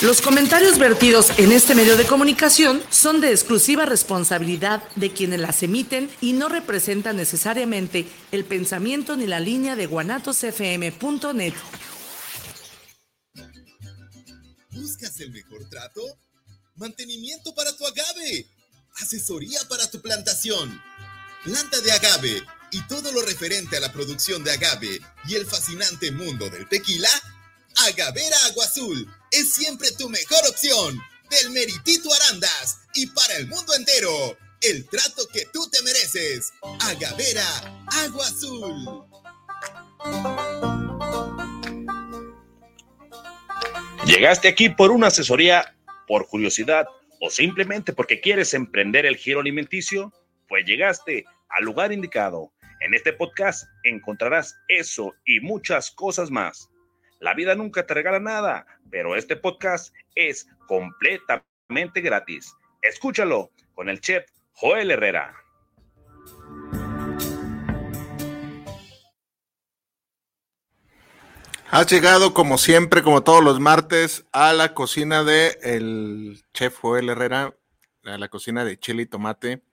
Los comentarios vertidos en este medio de comunicación son de exclusiva responsabilidad de quienes las emiten y no representan necesariamente el pensamiento ni la línea de guanatosfm.net. ¿Buscas el mejor trato? Mantenimiento para tu agave. Asesoría para tu plantación. Planta de agave y todo lo referente a la producción de agave y el fascinante mundo del tequila. Agavera Agua Azul es siempre tu mejor opción. Del Meritito Arandas y para el mundo entero. El trato que tú te mereces. Agavera Agua Azul. Llegaste aquí por una asesoría, por curiosidad o simplemente porque quieres emprender el giro alimenticio, pues llegaste al lugar indicado. En este podcast encontrarás eso y muchas cosas más. La vida nunca te regala nada, pero este podcast es completamente gratis. Escúchalo con el chef Joel Herrera. Has llegado como siempre, como todos los martes, a la cocina de el chef Joel Herrera, a la cocina de chile y tomate,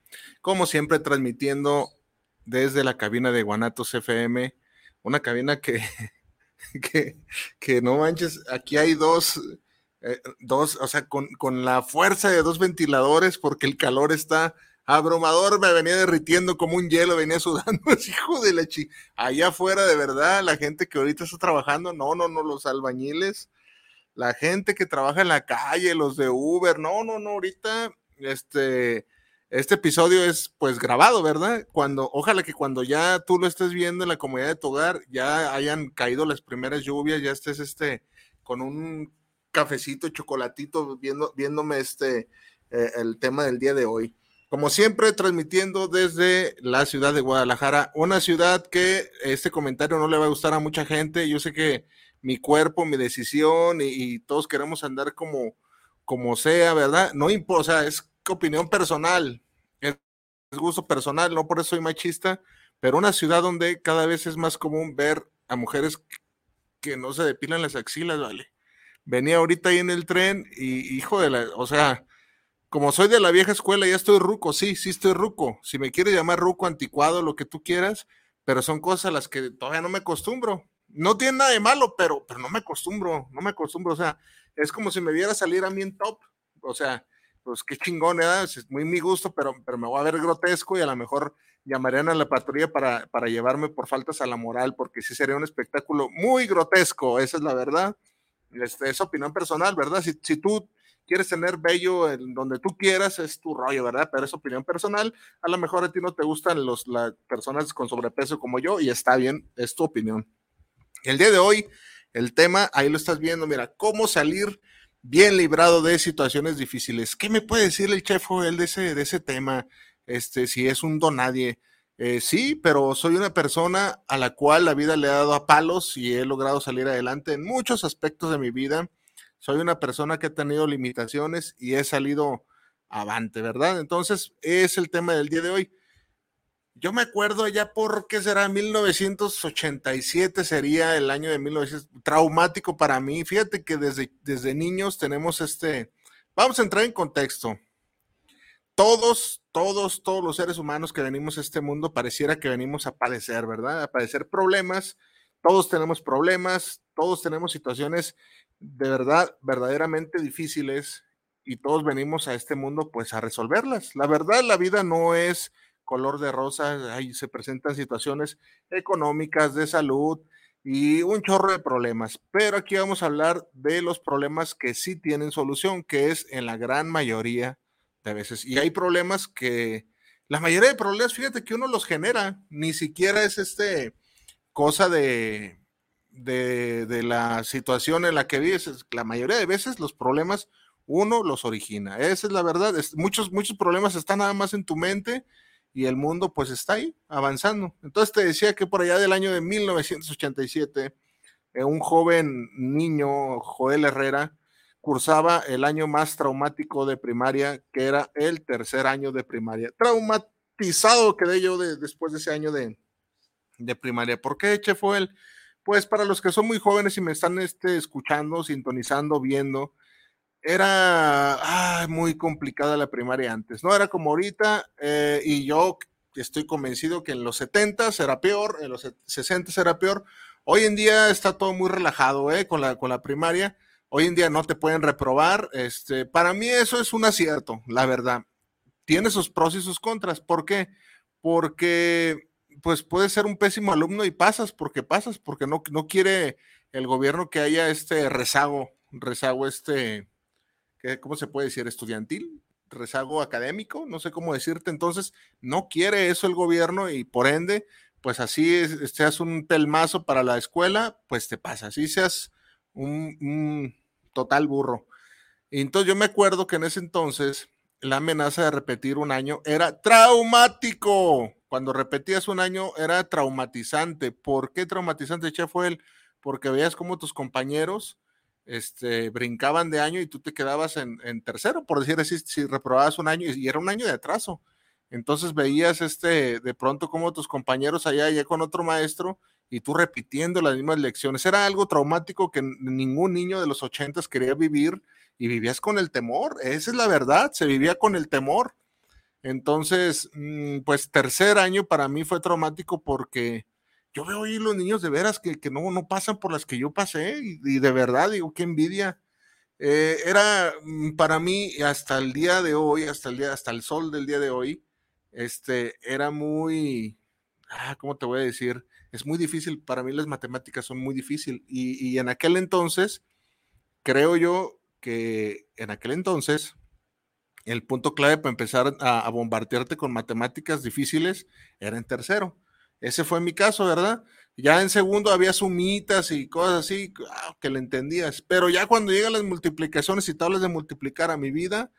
como siempre transmitiendo desde la cabina de Guanatos FM, una cabina que que, que no manches, aquí hay dos, eh, dos, o sea, con, con, la fuerza de dos ventiladores, porque el calor está abrumador, me venía derritiendo como un hielo, venía sudando, hijo de la chi. Allá afuera, de verdad, la gente que ahorita está trabajando, no, no, no, los albañiles, la gente que trabaja en la calle, los de Uber, no, no, no, ahorita, este, este episodio es pues grabado, ¿verdad? Cuando, ojalá que cuando ya tú lo estés viendo en la comunidad de tu hogar, ya hayan caído las primeras lluvias, ya estés este con un cafecito, chocolatito, viendo, viéndome este eh, el tema del día de hoy. Como siempre, transmitiendo desde la ciudad de Guadalajara, una ciudad que este comentario no le va a gustar a mucha gente. Yo sé que mi cuerpo, mi decisión y, todos queremos andar como, como sea, ¿verdad? No importa, es opinión personal, es gusto personal, no por eso soy machista, pero una ciudad donde cada vez es más común ver a mujeres que no se depilan las axilas, ¿vale? Venía ahorita ahí en el tren y hijo de la, o sea, como soy de la vieja escuela, ya estoy ruco, sí, sí estoy ruco. Si me quieres llamar ruco, anticuado, lo que tú quieras, pero son cosas a las que todavía no me acostumbro. No tiene nada de malo, pero, pero no me acostumbro, no me acostumbro. O sea, es como si me viera salir a mí en top. O sea, pues qué chingón, ¿eh? es muy mi gusto, pero, pero me voy a ver grotesco y a lo mejor llamarían a la patrulla para, para llevarme por faltas a la moral, porque sí sería un espectáculo muy grotesco, esa es la verdad. Este, es opinión personal, ¿verdad? Si, si tú quieres tener bello en donde tú quieras, es tu rollo, ¿verdad? Pero es opinión personal. A lo mejor a ti no te gustan los, las personas con sobrepeso como yo y está bien, es tu opinión. El día de hoy, el tema, ahí lo estás viendo, mira, cómo salir bien librado de situaciones difíciles. ¿Qué me puede decir el chef Joel de ese, de ese tema? Este, si es un don nadie. Eh, sí, pero soy una persona a la cual la vida le ha dado a palos y he logrado salir adelante en muchos aspectos de mi vida. Soy una persona que ha tenido limitaciones y he salido avante, ¿verdad? Entonces, es el tema del día de hoy. Yo me acuerdo ya por qué será 1987 sería el año de 1900 traumático para mí. Fíjate que desde, desde niños tenemos este, vamos a entrar en contexto. Todos, todos, todos los seres humanos que venimos a este mundo pareciera que venimos a padecer, ¿verdad? A padecer problemas. Todos tenemos problemas, todos tenemos situaciones de verdad, verdaderamente difíciles y todos venimos a este mundo pues a resolverlas. La verdad, la vida no es color de rosa, ahí se presentan situaciones económicas, de salud y un chorro de problemas. Pero aquí vamos a hablar de los problemas que sí tienen solución, que es en la gran mayoría de veces. Y hay problemas que, la mayoría de problemas, fíjate que uno los genera, ni siquiera es este cosa de, de, de la situación en la que vives. La mayoría de veces los problemas uno los origina. Esa es la verdad. muchos, muchos problemas están nada más en tu mente y el mundo pues está ahí avanzando. Entonces te decía que por allá del año de 1987, eh, un joven niño, Joel Herrera, cursaba el año más traumático de primaria, que era el tercer año de primaria. Traumatizado quedé yo de, después de ese año de, de primaria. ¿Por qué, Chef Joel? Pues para los que son muy jóvenes y me están este, escuchando, sintonizando, viendo, era muy complicada la primaria antes, no era como ahorita, eh, y yo estoy convencido que en los 70 era peor, en los 60 era peor. Hoy en día está todo muy relajado ¿eh? con, la, con la primaria. Hoy en día no te pueden reprobar. Este, para mí eso es un acierto, la verdad. Tiene sus pros y sus contras. ¿Por qué? Porque pues puedes ser un pésimo alumno y pasas porque pasas, porque no, no quiere el gobierno que haya este rezago, rezago este, ¿cómo se puede decir? Estudiantil, rezago académico, no sé cómo decirte. Entonces, no quiere eso el gobierno y por ende, pues así seas un pelmazo para la escuela, pues te pasa, así seas un, total burro. Entonces yo me acuerdo que en ese entonces la amenaza de repetir un año era traumático. Cuando repetías un año era traumatizante. ¿Por qué traumatizante, chef? Fue él? Porque veías cómo tus compañeros este, brincaban de año y tú te quedabas en, tercero, por decir así, si reprobabas un año y, era un año de atraso. Entonces veías este, de pronto como tus compañeros allá, allá con otro maestro y tú repitiendo las mismas lecciones. Era algo traumático que ningún niño de los ochentas quería vivir y vivías con el temor. Esa es la verdad, se vivía con el temor. Entonces, mm, pues tercer año para mí fue traumático porque yo veo ahí los niños de veras que, no, no pasan por las que yo pasé y, de verdad digo, qué envidia. Eh, era mm, para mí hasta el día de hoy, hasta el día, hasta el sol del día de hoy, este, era muy, ah, ¿cómo te voy a decir? Es muy difícil, para mí las matemáticas son muy difíciles y, y en aquel entonces, creo yo que en aquel entonces, el punto clave para empezar a, a bombardearte con matemáticas difíciles era en tercero ese fue mi caso, ¿verdad? Ya en segundo había sumitas y cosas así ah, que le entendías, pero ya cuando llegan las multiplicaciones y tablas de multiplicar a mi vida,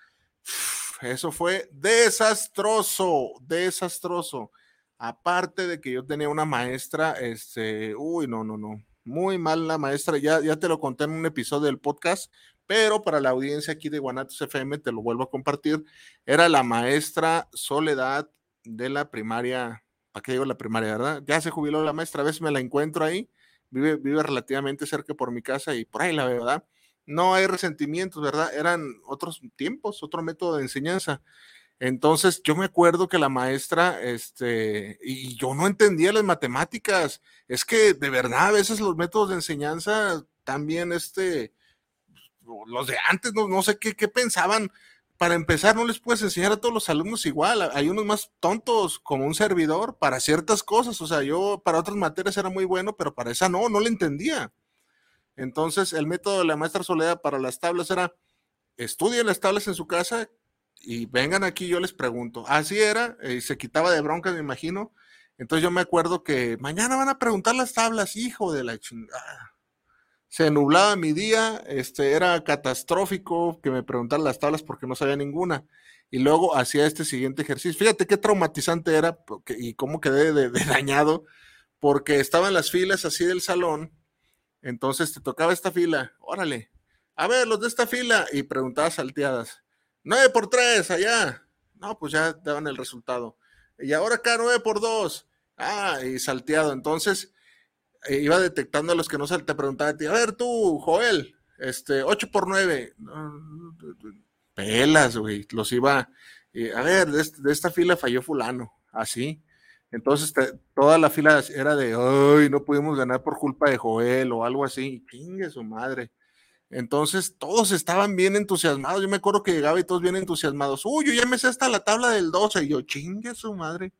eso fue desastroso, desastroso. Aparte de que yo tenía una maestra, este, uy, no, no, no, muy mal la maestra, ya, ya te lo conté en un episodio del podcast, pero para la audiencia aquí de Guanatos FM, te lo vuelvo a compartir, era la maestra Soledad de la primaria ¿para qué digo la primaria, verdad? Ya se jubiló la maestra, a veces me la encuentro ahí, vive, vive relativamente cerca por mi casa y por ahí la verdad. No hay resentimientos, ¿verdad? Eran otros tiempos, otro método de enseñanza. Entonces, yo me acuerdo que la maestra, este, y yo no entendía las matemáticas. Es que de verdad, a veces los métodos de enseñanza también, este, los de antes, no, no sé qué, qué pensaban para empezar, no les puedes enseñar a todos los alumnos igual. Hay unos más tontos como un servidor para ciertas cosas. O sea, yo para otras materias era muy bueno, pero para esa no, no le entendía. Entonces, el método de la maestra Soledad para las tablas era, estudien las tablas en su casa y vengan aquí, yo les pregunto. Así era, y se quitaba de bronca, me imagino. Entonces yo me acuerdo que mañana van a preguntar las tablas, hijo de la chingada se nublaba mi día, este, era catastrófico que me preguntaran las tablas porque no sabía ninguna. Y luego hacía este siguiente ejercicio. Fíjate qué traumatizante era y cómo quedé de, dañado, porque estaban las filas así del salón. Entonces te tocaba esta fila, órale, a ver, los de esta fila, y preguntabas salteadas. 9 por 3, allá. No, pues ya daban el resultado. Y ahora acá 9 por 2. Ah, y salteado. Entonces, eh, iba detectando a los que no se te preguntaba a ti, a ver tú, Joel, este, 8 por 9, pelas, güey, los iba, a ver, de, esta fila falló fulano, así. Entonces toda la fila era de, ay, no pudimos ganar por culpa de Joel o algo así, chingue su madre. Entonces todos estaban bien entusiasmados. Yo me acuerdo que llegaba y todos bien entusiasmados. Uy, yo ya me sé hasta la tabla del 12. Y yo, chingue su madre.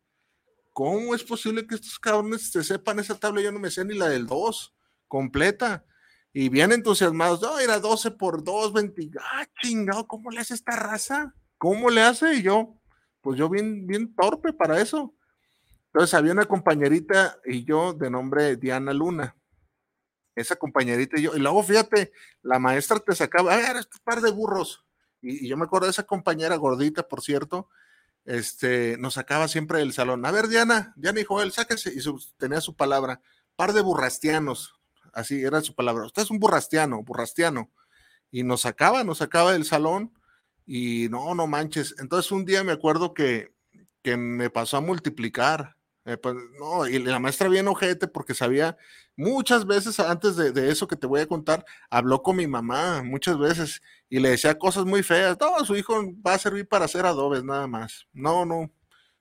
¿Cómo es posible que estos cabrones se sepan esa tabla? Yo no me sé ni la del 2 completa. Y bien entusiasmados, no, era 12 por 2, 20. Ah, chingado, ¿cómo le hace esta raza? ¿Cómo le hace? Y yo, pues yo bien, bien torpe para eso. Entonces había una compañerita y yo de nombre Diana Luna. Esa compañerita y yo, y luego fíjate, la maestra te sacaba, a ver, este par de burros. Y, y, yo me acuerdo de esa compañera gordita, por cierto, este, nos sacaba siempre del salón. A ver, Diana, Diana y Joel, sáquense. Y tenía su palabra, par de burrastianos, así era su palabra. Usted es un burrastiano, burrastiano. Y nos sacaba, nos sacaba del salón y no, no manches. Entonces un día me acuerdo que, que me pasó a multiplicar. Eh, pues, no, y la maestra bien ojete porque sabía Muchas veces antes de, eso que te voy a contar, habló con mi mamá, muchas veces, y le decía cosas muy feas. No, su hijo va a servir para hacer adobes nada más. No, no,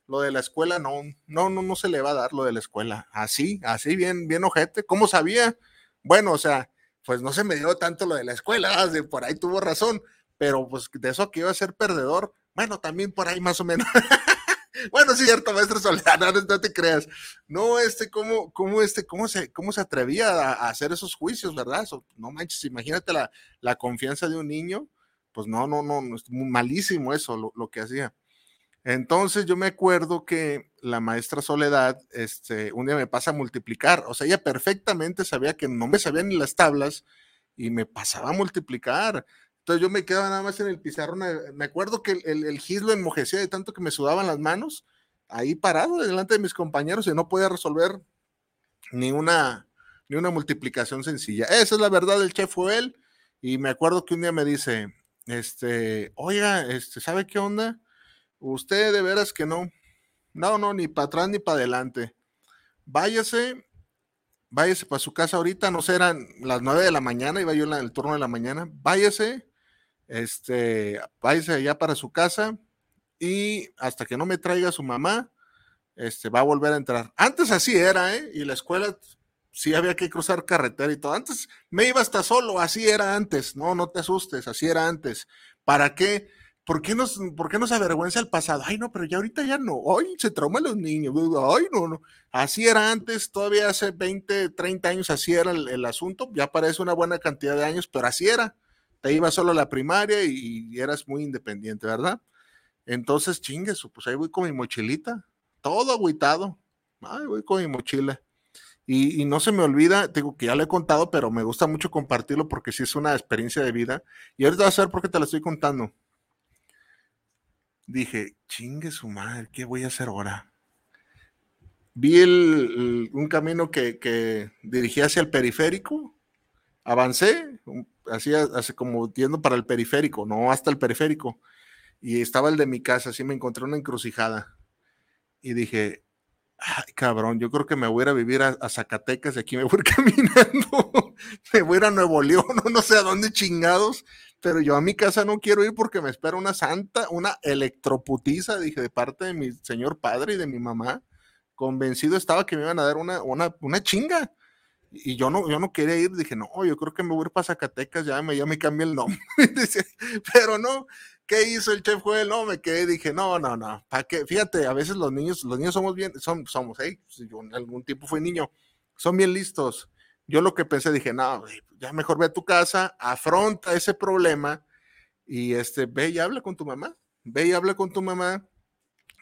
lo de la escuela no, no, no, no se le va a dar lo de la escuela. Así, así, bien, bien ojete. ¿Cómo sabía? Bueno, o sea, pues no se me dio tanto lo de la escuela, por ahí tuvo razón, pero pues de eso que iba a ser perdedor, bueno, también por ahí más o menos. bueno, es cierto, maestro Soledad, no, te creas. No, este, cómo, cómo, este, cómo se, cómo se atrevía a, hacer esos juicios, ¿verdad? no manches, imagínate la, la, confianza de un niño, pues no, no, no, es malísimo eso, lo, lo que hacía. Entonces yo me acuerdo que la maestra Soledad, este, un día me pasa a multiplicar, o sea, ella perfectamente sabía que no me sabían ni las tablas y me pasaba a multiplicar. Entonces yo me quedaba nada más en el pizarrón, eh, me acuerdo que el, el, gis lo enmojecía de tanto que me sudaban las manos, ahí parado delante de mis compañeros y no podía resolver ni una, ni una multiplicación sencilla. Esa es la verdad del chef fue él. Y me acuerdo que un día me dice, este, oiga, este, ¿sabe qué onda? Usted de veras que no. No, no, ni para atrás ni para adelante. Váyase, váyase para su casa ahorita, no sé, eran las nueve de la mañana, iba yo en el turno de la mañana. Váyase, este, váyase allá para su casa y hasta que no me traiga su mamá, este, va a volver a entrar. Antes así era, ¿eh? Y la escuela sí había que cruzar carretera y todo. Antes me iba hasta solo, así era antes. No, no te asustes, así era antes. ¿Para qué? ¿Por qué, nos, ¿Por qué nos avergüenza el pasado? Ay, no, pero ya ahorita ya no. Ay, se trauma los niños. Ay, no, no. Así era antes, todavía hace 20, 30 años, así era el, asunto. Ya parece una buena cantidad de años, pero así era. Te ibas solo a la primaria y, eras muy independiente, ¿verdad? Entonces, chingues, pues ahí voy con mi mochilita, todo agüitado. Ay, voy con mi mochila. Y, no se me olvida, digo que ya lo he contado, pero me gusta mucho compartirlo porque sí es una experiencia de vida. Y ahorita vas a ver por qué te la estoy contando dije, chingue su madre, ¿qué voy a hacer ahora? Vi el, un camino que, dirigía hacia el periférico, avancé, así, así como yendo para el periférico, no hasta el periférico, y estaba el de mi casa, así me encontré una encrucijada, y dije, ay cabrón, yo creo que me voy a ir a vivir a, Zacatecas y aquí me voy caminando, me voy a ir a Nuevo León, no sé a dónde chingados, pero yo a mi casa no quiero ir porque me espera una santa, una electroputiza, dije, de parte de mi señor padre y de mi mamá. Convencido estaba que me iban a dar una, una, una chinga. Y yo no, yo no quería ir, dije, no, yo creo que me voy a ir para Zacatecas, ya me, ya me cambié el nombre. pero no, ¿qué hizo el chef Joel? No, me quedé, dije, no, no, no, ¿para qué? Fíjate, a veces los niños, los niños somos bien, son, somos, ¿eh? yo en algún tiempo fui niño, son bien listos yo lo que pensé, dije, no, ya mejor ve a tu casa, afronta ese problema y este, ve y habla con tu mamá, ve y habla con tu mamá,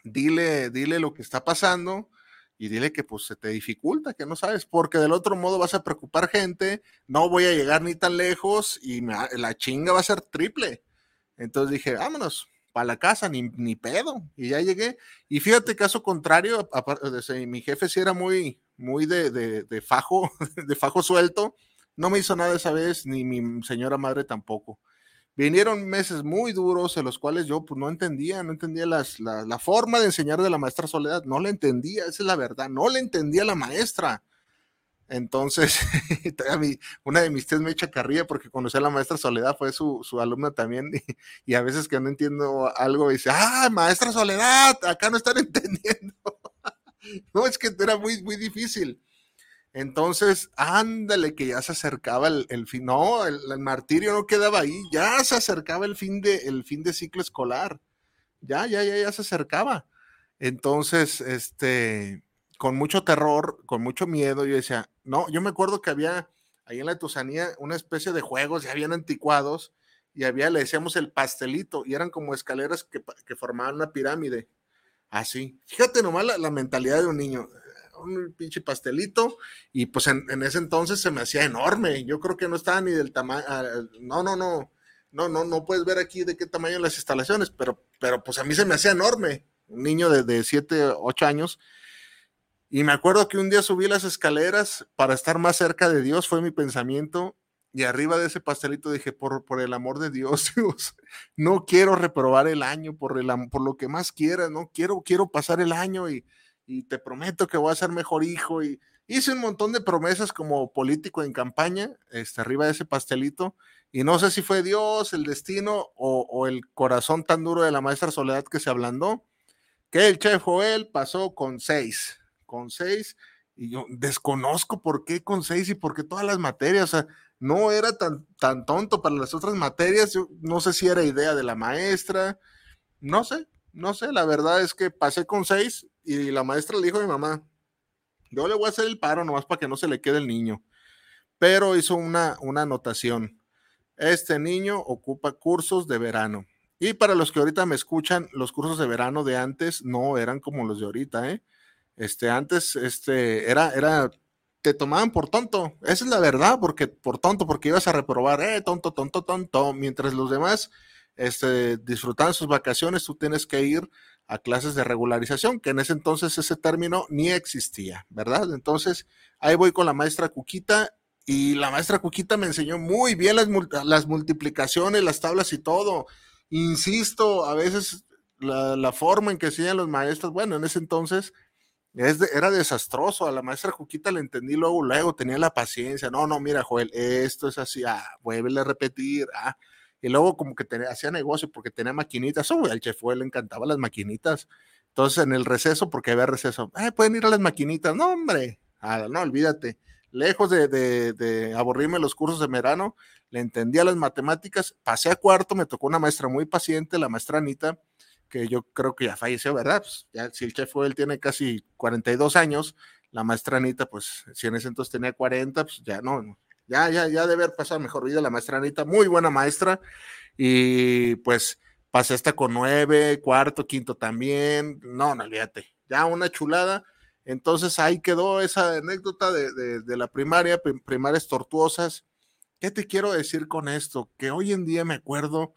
dile, dile lo que está pasando y dile que pues se te dificulta, que no sabes, porque del otro modo vas a preocupar gente, no voy a llegar ni tan lejos y la chinga va a ser triple. Entonces dije, vámonos para la casa, ni, ni pedo. Y ya llegué. Y fíjate, caso contrario, mi jefe sí era muy, muy de, de, fajo, de fajo suelto. No me hizo nada esa vez, ni mi señora madre tampoco. Vinieron meses muy duros en los cuales yo pues, no entendía, no entendía las, la, la, forma de enseñar de la maestra Soledad, no la entendía, esa es la verdad, no la entendía la maestra. Entonces, una de mis tías me echa carrilla porque conocí a la maestra Soledad, fue su, alumna también, y, a veces que no entiendo algo, dice, ah, maestra Soledad, acá no están entendiendo. No, es que era muy, muy difícil. Entonces, ándale, que ya se acercaba el, fin, no, el, martirio no quedaba ahí, ya se acercaba el fin de, el fin de ciclo escolar, ya, ya, ya, ya se acercaba. Entonces, este, con mucho terror, con mucho miedo, yo decía, no, yo me acuerdo que había ahí en la Tusanía una especie de juegos, ya habían anticuados, y había, le decíamos el pastelito, y eran como escaleras que, formaban una pirámide. Así. Fíjate nomás la, mentalidad de un niño. Un pinche pastelito. Y pues en, ese entonces se me hacía enorme. Yo creo que no estaba ni del tamaño. Ah, no, no, no. No, no, no puedes ver aquí de qué tamaño las instalaciones, pero, pero pues a mí se me hacía enorme. Un niño de, de 7, 8 años. Y me acuerdo que un día subí las escaleras para estar más cerca de Dios, fue mi pensamiento, y arriba de ese pastelito dije, por, por el amor de Dios, no quiero reprobar el año por, el, por lo que más quieras, no quiero, quiero pasar el año y, y, te prometo que voy a ser mejor hijo y, Hice un montón de promesas como político en campaña, este, arriba de ese pastelito, y no sé si fue Dios, el destino o, el corazón tan duro de la maestra Soledad que se ablandó, que el chef Joel pasó con seis, con seis, y yo desconozco por qué con seis y por qué todas las materias, o sea, no era tan, tan tonto para las otras materias, yo no sé si era idea de la maestra, no sé, no sé, la verdad es que pasé con seis y la maestra le dijo a mi mamá, yo le voy a hacer el paro nomás para que no se le quede el niño. Pero hizo una, una anotación. Este niño ocupa cursos de verano. Y para los que ahorita me escuchan, los cursos de verano de antes no eran como los de ahorita, ¿eh? Este, antes, este, era, era, te tomaban por tonto. Esa es la verdad, porque por tonto, porque ibas a reprobar, eh, tonto, tonto, tonto, mientras los demás, este, disfrutaban sus vacaciones, tú tienes que ir a clases de regularización, que en ese entonces ese término ni existía, ¿verdad? Entonces, ahí voy con la maestra Cuquita y la maestra Cuquita me enseñó muy bien las, las multiplicaciones, las tablas y todo. Insisto, a veces la, forma en que enseñan los maestros, bueno, en ese entonces era desastroso. A la maestra Cuquita le entendí luego, luego tenía la paciencia. No, no, mira, Joel, esto es así, ah, vuelve a repetir, ah, y luego como que tenía, hacía negocio porque tenía maquinitas, oh, al chef le encantaban las maquinitas. Entonces en el receso, porque había receso, eh, pueden ir a las maquinitas, no hombre, ah, no, olvídate. Lejos de, de, aburrirme los cursos de verano, le entendía las matemáticas, pasé a cuarto, me tocó una maestra muy paciente, la maestra Anita, que yo creo que ya falleció, ¿verdad? Pues, si el chef tiene casi 42 años, la maestra Anita, pues si en ese entonces tenía 40, pues ya no, ya, ya, ya de haber pasado mejor vida la maestra Anita, muy buena maestra. Y pues pasé hasta con nueve, cuarto, quinto también. No, no, olvídate, ya una chulada. Entonces ahí quedó esa anécdota de, de, la primaria, primarias tortuosas. ¿Qué te quiero decir con esto? Que hoy en día me acuerdo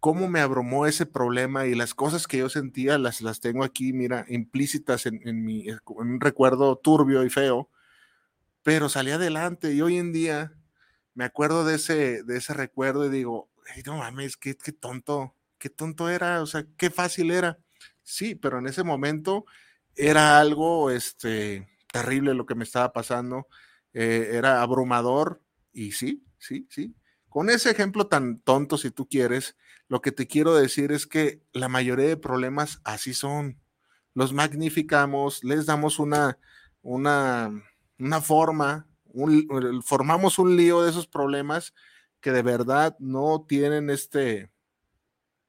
cómo me abrumó ese problema y las cosas que yo sentía las, las tengo aquí, mira, implícitas en, en, mi, en un recuerdo turbio y feo pero salí adelante y hoy en día me acuerdo de ese, de ese recuerdo y digo, no mames, qué, qué tonto, qué tonto era, o sea, qué fácil era. Sí, pero en ese momento era algo este, terrible lo que me estaba pasando, eh, era abrumador y sí, sí, sí. Con ese ejemplo tan tonto, si tú quieres, lo que te quiero decir es que la mayoría de problemas así son. Los magnificamos, les damos una, una, una forma, formamos un lío de esos problemas que de verdad no tienen este,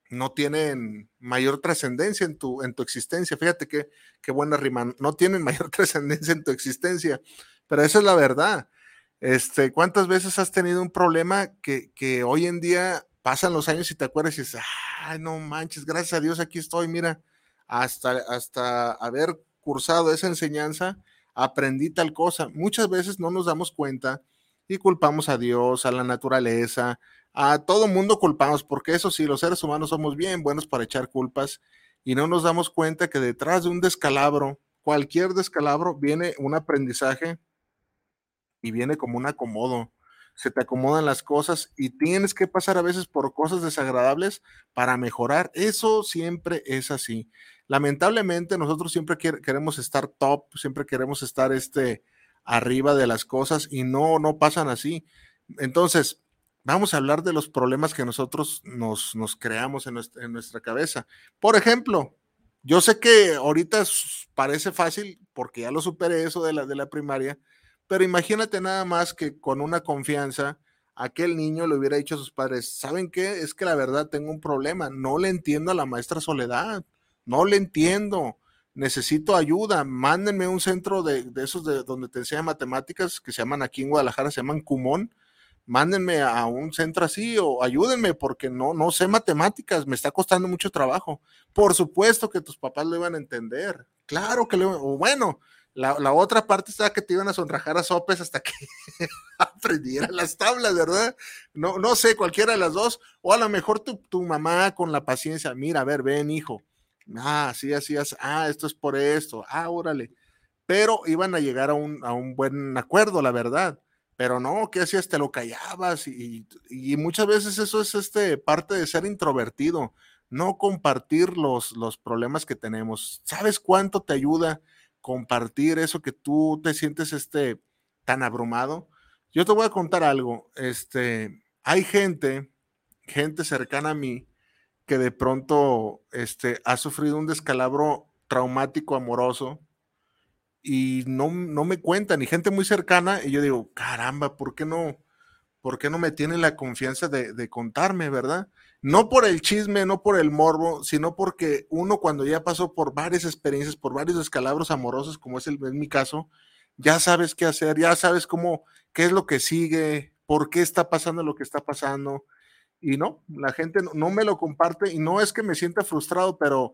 no tienen mayor trascendencia en tu, en tu existencia. Fíjate qué, qué buena rima, no tienen mayor trascendencia en tu existencia, pero esa es la verdad. Este, ¿cuántas veces has tenido un problema que, que hoy en día pasan los años y te acuerdas y dices, ay, no manches, gracias a Dios aquí estoy, mira, hasta, hasta haber cursado esa enseñanza, aprendí tal cosa. Muchas veces no nos damos cuenta y culpamos a Dios, a la naturaleza, a todo mundo culpamos, porque eso sí, los seres humanos somos bien buenos para echar culpas y no nos damos cuenta que detrás de un descalabro, cualquier descalabro, viene un aprendizaje y viene como un acomodo. Se te acomodan las cosas y tienes que pasar a veces por cosas desagradables para mejorar. Eso siempre es así lamentablemente nosotros siempre queremos estar top, siempre queremos estar este, arriba de las cosas y no, no pasan así. Entonces, vamos a hablar de los problemas que nosotros nos, nos creamos en nuestra, en nuestra, cabeza. Por ejemplo, yo sé que ahorita parece fácil porque ya lo superé eso de la, de la primaria, pero imagínate nada más que con una confianza aquel niño le hubiera dicho a sus padres, ¿saben qué? Es que la verdad tengo un problema, no le entiendo a la maestra Soledad no le entiendo, necesito ayuda, mándenme un centro de, esos de donde te enseñan matemáticas que se llaman aquí en Guadalajara, se llaman Cumón, mándenme a un centro así o ayúdenme porque no, no sé matemáticas, me está costando mucho trabajo. Por supuesto que tus papás lo iban a entender, claro que le o bueno, la, la, otra parte está que te iban a sonrajar a sopes hasta que aprendieran las tablas, ¿verdad? No, no sé, cualquiera de las dos, o a lo mejor tu, tu mamá con la paciencia, mira, a ver, ven hijo, ah, sí, así, así, ah, esto es por esto, ah, órale. Pero iban a llegar a un, a un buen acuerdo, la verdad. Pero no, ¿qué hacías? Te lo callabas y, y, muchas veces eso es este, parte de ser introvertido, no compartir los, los problemas que tenemos. ¿Sabes cuánto te ayuda compartir eso que tú te sientes este, tan abrumado. Yo te voy a contar algo. Este, hay gente, gente cercana a mí, que de pronto este, ha sufrido un descalabro traumático amoroso y no, no me cuentan, y gente muy cercana, y yo digo, caramba, ¿por qué no? ¿Por qué no me tienen la confianza de, de contarme, verdad? No por el chisme, no por el morbo, sino porque uno cuando ya pasó por varias experiencias, por varios descalabros amorosos, como es, el, en mi caso, ya sabes qué hacer, ya sabes cómo, qué es lo que sigue, por qué está pasando lo que está pasando. Y no, la gente no, me lo comparte y no es que me sienta frustrado, pero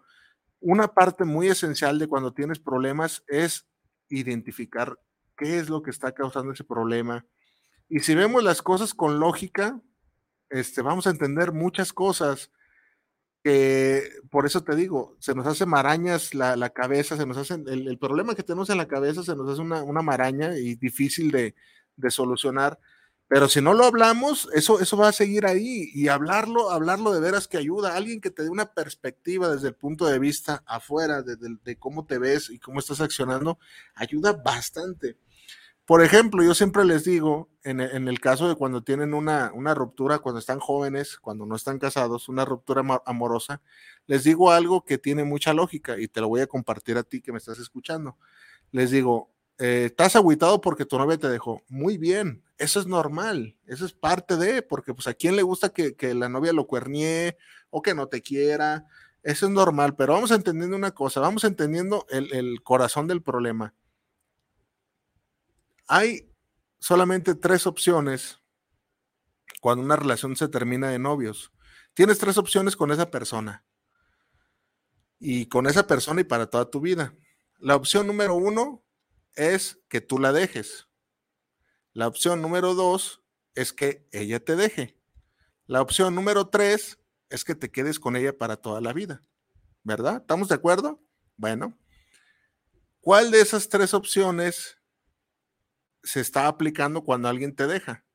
una parte muy esencial de cuando tienes problemas es identificar qué es lo que está causando ese problema. Y si vemos las cosas con lógica, este, vamos a entender muchas cosas que, por eso te digo, se nos hace marañas la, cabeza, se nos hace, el, problema que tenemos en la cabeza se nos hace una, maraña y difícil de, de solucionar pero si no lo hablamos, eso, eso va a seguir ahí y hablarlo, hablarlo de veras que ayuda. Alguien que te dé una perspectiva desde el punto de vista afuera, de, de, cómo te ves y cómo estás accionando, ayuda bastante. Por ejemplo, yo siempre les digo, en, en el caso de cuando tienen una, una, ruptura, cuando están jóvenes, cuando no están casados, una ruptura amorosa, les digo algo que tiene mucha lógica y te lo voy a compartir a ti que me estás escuchando. Les digo, eh, estás agüitado porque tu novia te dejó. Muy bien, eso es normal, eso es parte de, porque pues a quién le gusta que, la novia lo cuernee o que no te quiera, eso es normal, pero vamos entendiendo una cosa, vamos entendiendo el corazón del problema. Hay solamente tres opciones cuando una relación se termina de novios. Tienes tres opciones con esa persona. Y con esa persona y para toda tu vida. La opción número uno es que tú la dejes. La opción número dos es que ella te deje. La opción número tres es que te quedes con ella para toda la vida. ¿Verdad? ¿Estamos de acuerdo? Bueno, ¿cuál de esas tres opciones se está aplicando cuando alguien te deja?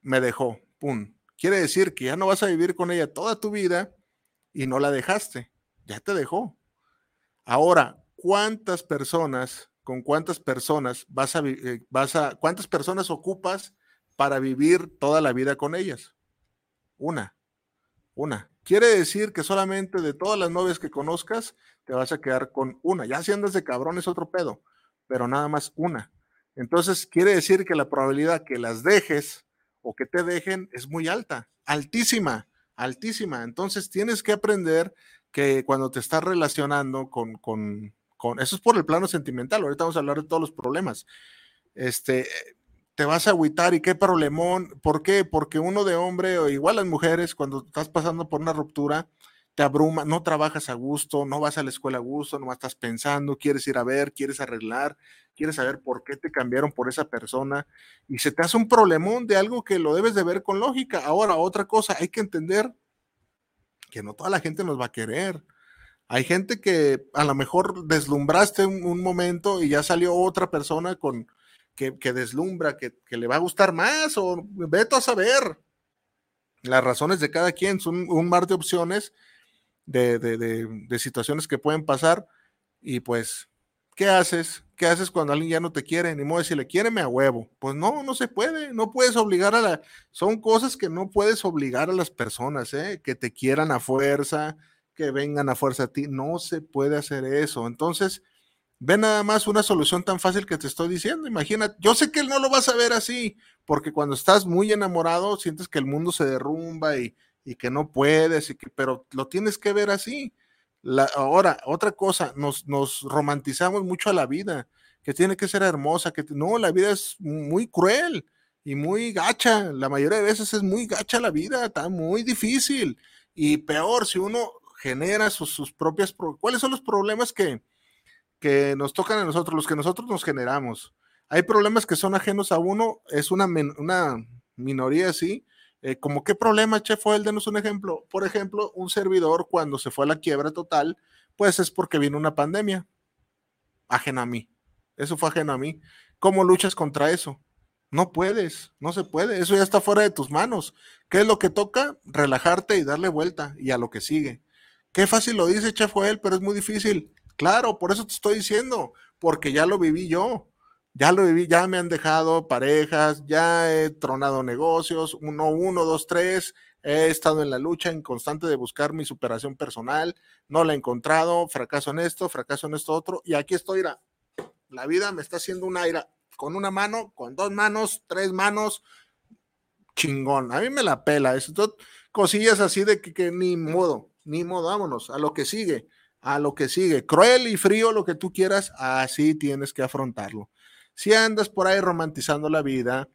Me dejó, pum. Quiere decir que ya no vas a vivir con ella toda tu vida y no la dejaste. Ya te dejó. Ahora, ¿cuántas personas con cuántas personas vas a, eh, vas a, cuántas personas ocupas para vivir toda la vida con ellas. Una, una. Quiere decir que solamente de todas las novias que conozcas, te vas a quedar con una. Ya si andas de cabrón es otro pedo, pero nada más una. Entonces, quiere decir que la probabilidad que las dejes o que te dejen es muy alta, altísima, altísima. Entonces, tienes que aprender que cuando te estás relacionando con, con, eso es por el plano sentimental, ahorita vamos a hablar de todos los problemas. Este, te vas a agüitar y qué problemón, ¿por qué? Porque uno de hombre o igual las mujeres cuando estás pasando por una ruptura te abruma, no trabajas a gusto, no vas a la escuela a gusto, no estás pensando, quieres ir a ver, quieres arreglar, quieres saber por qué te cambiaron por esa persona y se te hace un problemón de algo que lo debes de ver con lógica. Ahora, otra cosa, hay que entender que no toda la gente nos va a querer. Hay gente que a lo mejor deslumbraste un, momento y ya salió otra persona con que, deslumbra, que, le va a gustar más, o vete a saber. Las razones de cada quien son un mar de opciones de, de situaciones que pueden pasar. Y pues, ¿qué haces? ¿Qué haces cuando alguien ya no te quiere? Ni modo decirle, quiéreme a huevo. Pues no, no se puede. No puedes obligar a la. Son cosas que no puedes obligar a las personas, ¿eh? Que te quieran a fuerza, que vengan a fuerza a ti. No se puede hacer eso. Entonces, ve nada más una solución tan fácil que te estoy diciendo. Imagina, yo sé que él no lo vas a ver así, porque cuando estás muy enamorado, sientes que el mundo se derrumba y, que no puedes, y que, pero lo tienes que ver así. La, ahora, otra cosa, nos, nos romantizamos mucho a la vida, que tiene que ser hermosa, que no, la vida es muy cruel y muy gacha. La mayoría de veces es muy gacha la vida, está muy difícil. Y peor, si uno genera sus, propias... ¿Cuáles son los problemas que, que nos tocan a nosotros, los que nosotros nos generamos? Hay problemas que son ajenos a uno, es una, una minoría así. Eh, como qué problema, Chef denos un ejemplo. Por ejemplo, un servidor cuando se fue a la quiebra total, pues es porque vino una pandemia. Ajena a mí. Eso fue ajeno a mí. ¿Cómo luchas contra eso? No puedes, no se puede. Eso ya está fuera de tus manos. ¿Qué es lo que toca? Relajarte y darle vuelta y a lo que sigue. Qué fácil lo dice Chef Joel, pero es muy difícil. Claro, por eso te estoy diciendo, porque ya lo viví yo. Ya lo viví, ya me han dejado parejas, ya he tronado negocios, uno, uno, dos, tres, he estado en la lucha en constante de buscar mi superación personal, no la he encontrado, fracaso en esto, fracaso en esto otro, y aquí estoy, la vida me está haciendo un aire con una mano, con dos manos, tres manos, chingón, a mí me la pela, esto, cosillas así de que, que ni modo, ni modo, vámonos, a lo que sigue, a lo que sigue, cruel y frío, lo que tú quieras, así tienes que afrontarlo si andas por ahí romantizando la vida,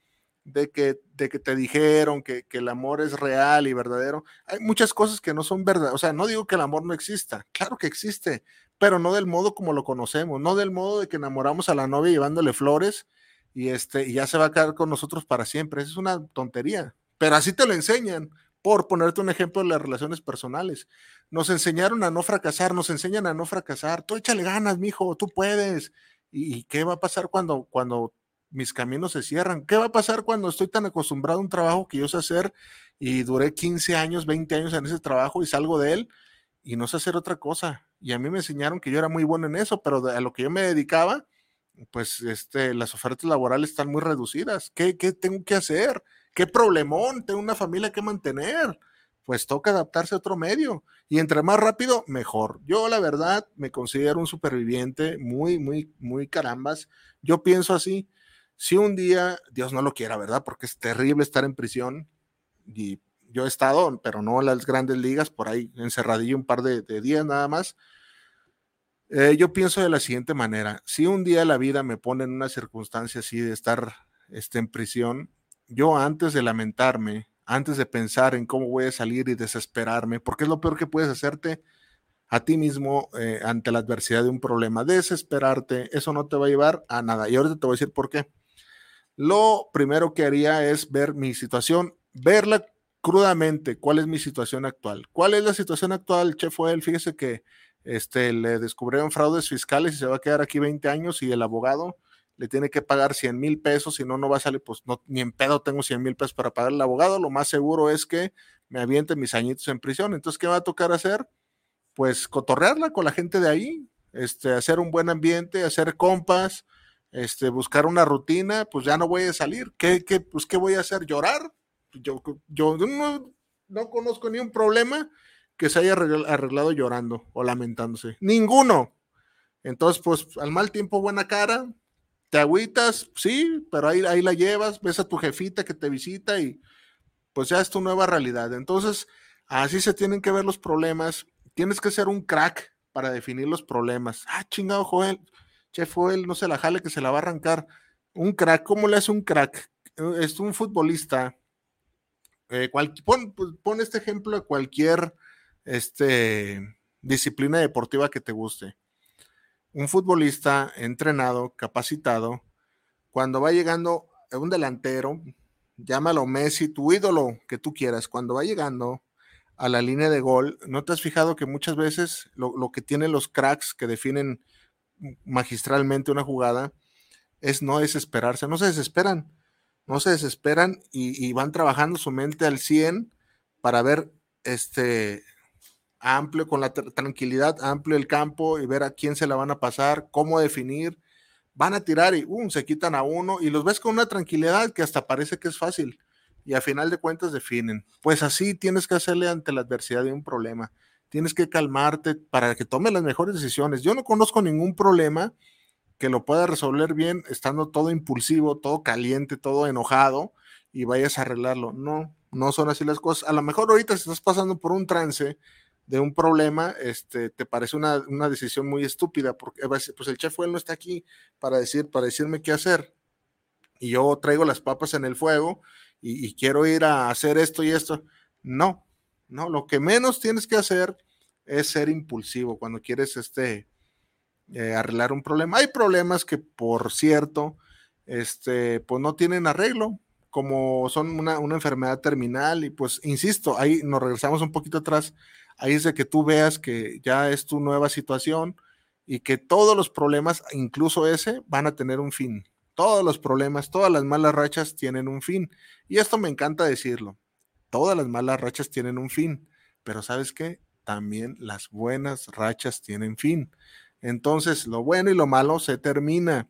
de que, de que te dijeron que, el amor es real y verdadero, hay muchas cosas que no son verdad. O sea, no digo que el amor no exista, claro que existe, pero no del modo como lo conocemos, no del modo de que enamoramos a la novia llevándole flores y, este, y ya se va a quedar con nosotros para siempre. Es una tontería, pero así te lo enseñan. Por ponerte un ejemplo de las relaciones personales, nos enseñaron a no fracasar, nos enseñan a no fracasar. Tú échale ganas, mijo, tú puedes ¿Y, qué va a pasar cuando, cuando mis caminos se cierran? ¿Qué va a pasar cuando estoy tan acostumbrado a un trabajo que yo sé hacer y duré 15 años, 20 años en ese trabajo y salgo de él y no sé hacer otra cosa? Y a mí me enseñaron que yo era muy bueno en eso, pero a lo que yo me dedicaba, pues este, las ofertas laborales están muy reducidas. ¿Qué, qué tengo que hacer? ¿Qué problemón? Tengo una familia que mantener pues toca adaptarse a otro medio. Y entre más rápido, mejor. Yo, la verdad, me considero un superviviente muy, muy, muy carambas. Yo pienso así, si un día, Dios no lo quiera, ¿verdad? Porque es terrible estar en prisión. Y yo he estado, pero no en las grandes ligas, por ahí encerradillo un par de, días nada más. Eh, yo pienso de la siguiente manera, si un día la vida me pone en una circunstancia así de estar este, en prisión, yo antes de lamentarme, antes de pensar en cómo voy a salir y desesperarme, porque es lo peor que puedes hacerte a ti mismo eh, ante la adversidad de un problema. Desesperarte, eso no te va a llevar a nada. Y ahorita te voy a decir por qué. Lo primero que haría es ver mi situación, verla crudamente, cuál es mi situación actual. ¿Cuál es la situación actual, Chef él Fíjese que este, le descubrieron fraudes fiscales y se va a quedar aquí 20 años y el abogado le tiene que pagar 100 mil pesos, si no, no va a salir, pues no, ni en pedo tengo 100 mil pesos para pagar al abogado, lo más seguro es que me aviente mis añitos en prisión. Entonces, ¿qué va a tocar hacer? Pues cotorrearla con la gente de ahí, este, hacer un buen ambiente, hacer compas, este, buscar una rutina, pues ya no voy a salir. ¿Qué, qué, pues, ¿qué voy a hacer? ¿Llorar? Yo, yo no, no conozco ni un problema que se haya arreglado llorando o lamentándose. Ninguno. Entonces, pues al mal tiempo, buena cara, te agüitas, sí, pero ahí, ahí la llevas, ves a tu jefita que te visita y pues ya es tu nueva realidad. Entonces, así se tienen que ver los problemas. Tienes que ser un crack para definir los problemas. Ah, chingado, Joel, chef Joel, no se la jale que se la va a arrancar. Un crack, ¿cómo le hace un crack? Es un futbolista. Eh, pon, pues, este ejemplo a cualquier este, disciplina deportiva que te guste un futbolista entrenado, capacitado, cuando va llegando un delantero, llámalo Messi, tu ídolo que tú quieras, cuando va llegando a la línea de gol, ¿no te has fijado que muchas veces lo, que tienen los cracks que definen magistralmente una jugada es no desesperarse, no se desesperan, no se desesperan y, y van trabajando su mente al 100 para ver este, amplio, con la tranquilidad, amplio el campo y ver a quién se la van a pasar, cómo definir. Van a tirar y um, se quitan a uno y los ves con una tranquilidad que hasta parece que es fácil y a final de cuentas definen. Pues así tienes que hacerle ante la adversidad de un problema. Tienes que calmarte para que tome las mejores decisiones. Yo no conozco ningún problema que lo pueda resolver bien estando todo impulsivo, todo caliente, todo enojado y vayas a arreglarlo. No, no son así las cosas. A lo mejor ahorita estás pasando por un trance de un problema, este, te parece una, decisión muy estúpida, porque pues el chef no está aquí para, decir, para decirme qué hacer. Y yo traigo las papas en el fuego y, quiero ir a hacer esto y esto. No, no, lo que menos tienes que hacer es ser impulsivo cuando quieres este, eh, arreglar un problema. Hay problemas que, por cierto, este, pues no tienen arreglo, como son una, enfermedad terminal y pues, insisto, ahí nos regresamos un poquito atrás ahí es de que tú veas que ya es tu nueva situación y que todos los problemas, incluso ese, van a tener un fin. Todos los problemas, todas las malas rachas tienen un fin. Y esto me encanta decirlo. Todas las malas rachas tienen un fin. Pero ¿sabes qué? También las buenas rachas tienen fin. Entonces, lo bueno y lo malo se termina.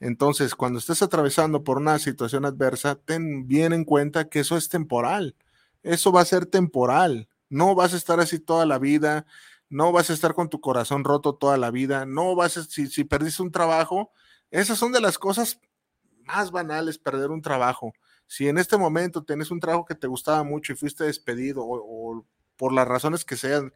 Entonces, cuando estés atravesando por una situación adversa, ten bien en cuenta que eso es temporal. Eso va a ser temporal. No vas a estar así toda la vida. No vas a estar con tu corazón roto toda la vida. No vas a, si, si perdiste un trabajo, esas son de las cosas más banales, perder un trabajo. Si en este momento tienes un trabajo que te gustaba mucho y fuiste despedido o, o por las razones que sean,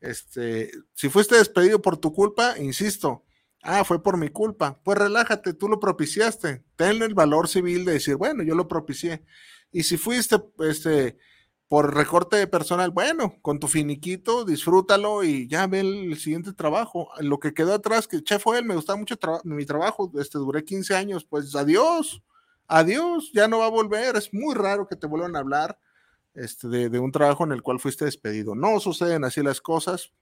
este, si fuiste despedido por tu culpa, insisto, ah, fue por mi culpa, pues relájate, tú lo propiciaste, ten el valor civil de decir, bueno, yo lo propicié. Y si fuiste, este, por recorte de personal, bueno, con tu finiquito, disfrútalo y ya ve el siguiente trabajo. Lo que quedó atrás, que chef fue él, me gustaba mucho mi trabajo, este, duré 15 años, pues adiós, adiós, ya no va a volver, es muy raro que te vuelvan a hablar este, de, un trabajo en el cual fuiste despedido. No suceden así las cosas.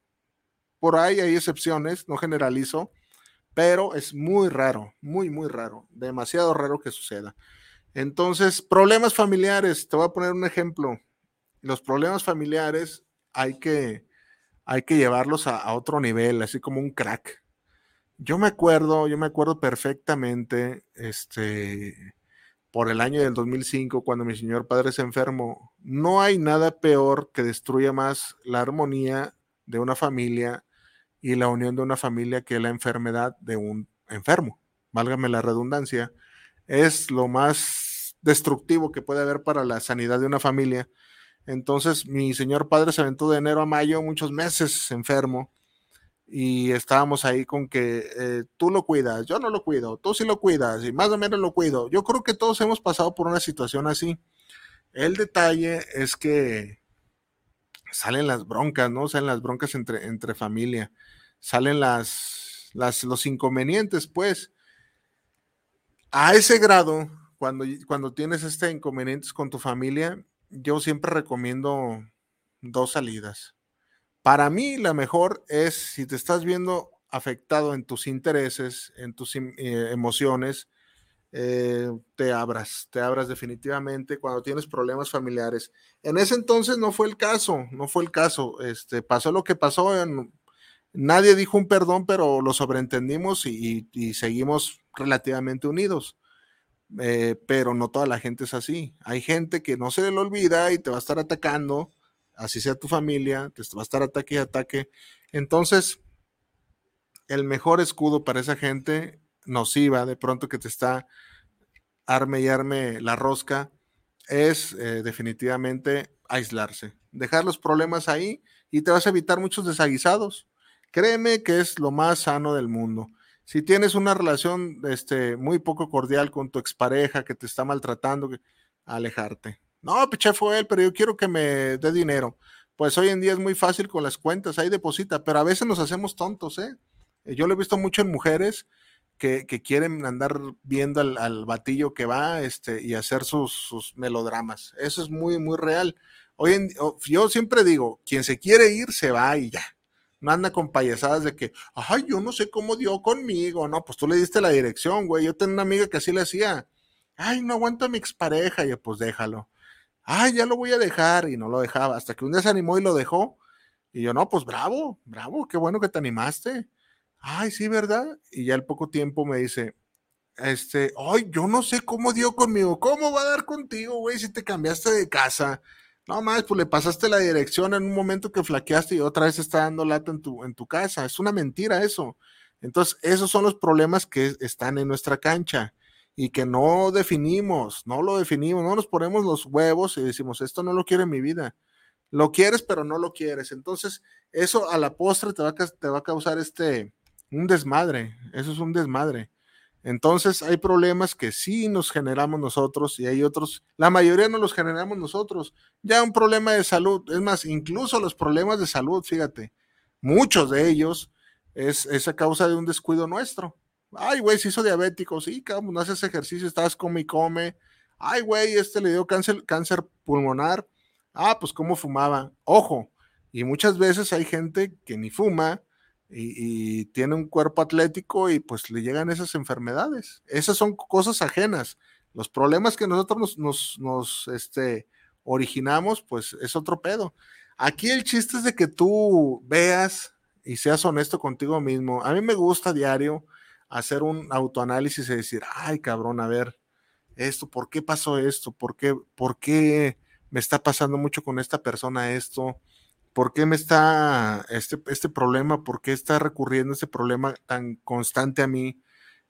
Por ahí hay excepciones, no generalizo, pero es muy raro, muy, muy raro, demasiado raro que suceda. Entonces, problemas familiares, te voy a poner un ejemplo. Los problemas familiares hay que, hay que llevarlos a, otro nivel, así como un crack. Yo me acuerdo, yo me acuerdo perfectamente, este, por el año del 2005, cuando mi señor padre se enfermó, no hay nada peor que destruya más la armonía de una familia y la unión de una familia que la enfermedad de un enfermo. Válgame la redundancia. Es lo más destructivo que puede haber para la sanidad de una familia. Entonces, mi señor padre se aventó de enero a mayo, muchos meses enfermo y estábamos ahí con que eh, tú lo cuidas, yo no lo cuido, tú sí lo cuidas y más o menos lo cuido. Yo creo que todos hemos pasado por una situación así. El detalle es que salen las broncas, ¿no? Salen las broncas entre, entre familia, salen las, las, los inconvenientes, pues. A ese grado, cuando, cuando tienes este inconvenientes con tu familia, yo siempre recomiendo dos salidas para mí, la mejor es si te estás viendo afectado en tus intereses, en tus em, eh, emociones, eh, te abras, te abras definitivamente cuando tienes problemas familiares. En ese entonces no fue el caso, no fue el caso. Este, pasó lo que pasó. nadie dijo un perdón, pero lo sobreentendimos y, seguimos relativamente unidos. Eh, pero no toda la gente es así. Hay gente que no se le olvida y te va a estar atacando así sea tu familia, te va a estar ataque y ataque. Entonces, el mejor escudo para esa gente nociva, de pronto que te está arme y arme la rosca, es eh, definitivamente aislarse, dejar los problemas ahí y te vas a evitar muchos desaguisados. Créeme que es lo más sano del mundo. Si tienes una relación este, muy poco cordial con tu expareja que te está maltratando, alejarte. No, piché fue él, pero yo quiero que me dé dinero. Pues hoy en día es muy fácil con las cuentas, ahí deposita, pero a veces nos hacemos tontos, eh yo lo he visto mucho en mujeres que, quieren andar viendo al, batillo que va este, y hacer sus, melodramas. Eso es muy, muy real. Hoy en, yo siempre digo, quien se quiere ir, se va y ya. No anda con payasadas de que, ay, yo no sé cómo dio conmigo. No, pues tú le diste la dirección, güey. Yo tengo una amiga que así le hacía. Ay, no aguanto a mi expareja. Y yo, pues déjalo ay, ya lo voy a dejar, y no lo dejaba, hasta que un día se animó y lo dejó, y yo, no, pues bravo, bravo, qué bueno que te animaste. Ay, sí, ¿verdad? Y ya al poco tiempo me dice, este, ay, yo no sé cómo dio conmigo, ¿cómo va a dar contigo, güey, si te cambiaste de casa? No más, pues le pasaste la dirección en un momento que flaqueaste y otra vez está dando lata en tu, en tu casa. Es una mentira eso. Entonces, esos son los problemas que están en nuestra cancha y que no definimos, no lo definimos, no nos ponemos los huevos y decimos, esto no lo quiero en mi vida. Lo quieres, pero no lo quieres. Entonces, eso a la postre te va a, te va a causar este, un desmadre. Eso es un desmadre. Entonces, hay problemas que sí nos generamos nosotros y hay otros, la mayoría no los generamos nosotros. Ya un problema de salud, es más, incluso los problemas de salud, fíjate, muchos de ellos es, esa causa de un descuido nuestro. Ay, güey, se hizo diabético. Sí, cabrón, no haces ejercicio, estás come y come. Ay, güey, este le dio cáncer, cáncer pulmonar. Ah, pues cómo fumaba. Ojo, y muchas veces hay gente que ni fuma y, tiene un cuerpo atlético y pues le llegan esas enfermedades. Esas son cosas ajenas. Los problemas que nosotros nos, nos, este, originamos, pues es otro pedo. Aquí el chiste es de que tú veas y seas honesto contigo mismo. A mí me gusta diario hacer un autoanálisis y decir, ay cabrón, a ver, esto, ¿por qué pasó esto? ¿Por qué, por qué me está pasando mucho con esta persona esto? ¿Por qué me está este, este problema? ¿Por qué está recurriendo este problema tan constante a mí?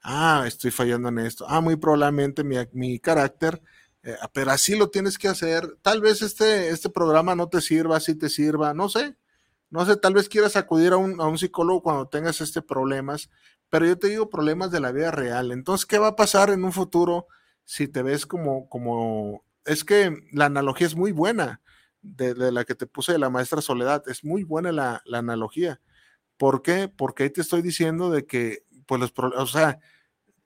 Ah, estoy fallando en esto. Ah, muy probablemente mi, mi carácter, eh, pero así lo tienes que hacer. Tal vez este, este programa no te sirva, si te sirva, no sé. No sé, tal vez quieras acudir a un, a un psicólogo cuando tengas este problemas, pero yo te digo problemas de la vida real. Entonces, ¿qué va a pasar en un futuro si te ves como, como, es que la analogía es muy buena de, la que te puse de la maestra Soledad, es muy buena la, analogía. ¿Por qué? Porque ahí te estoy diciendo de que, pues los o sea,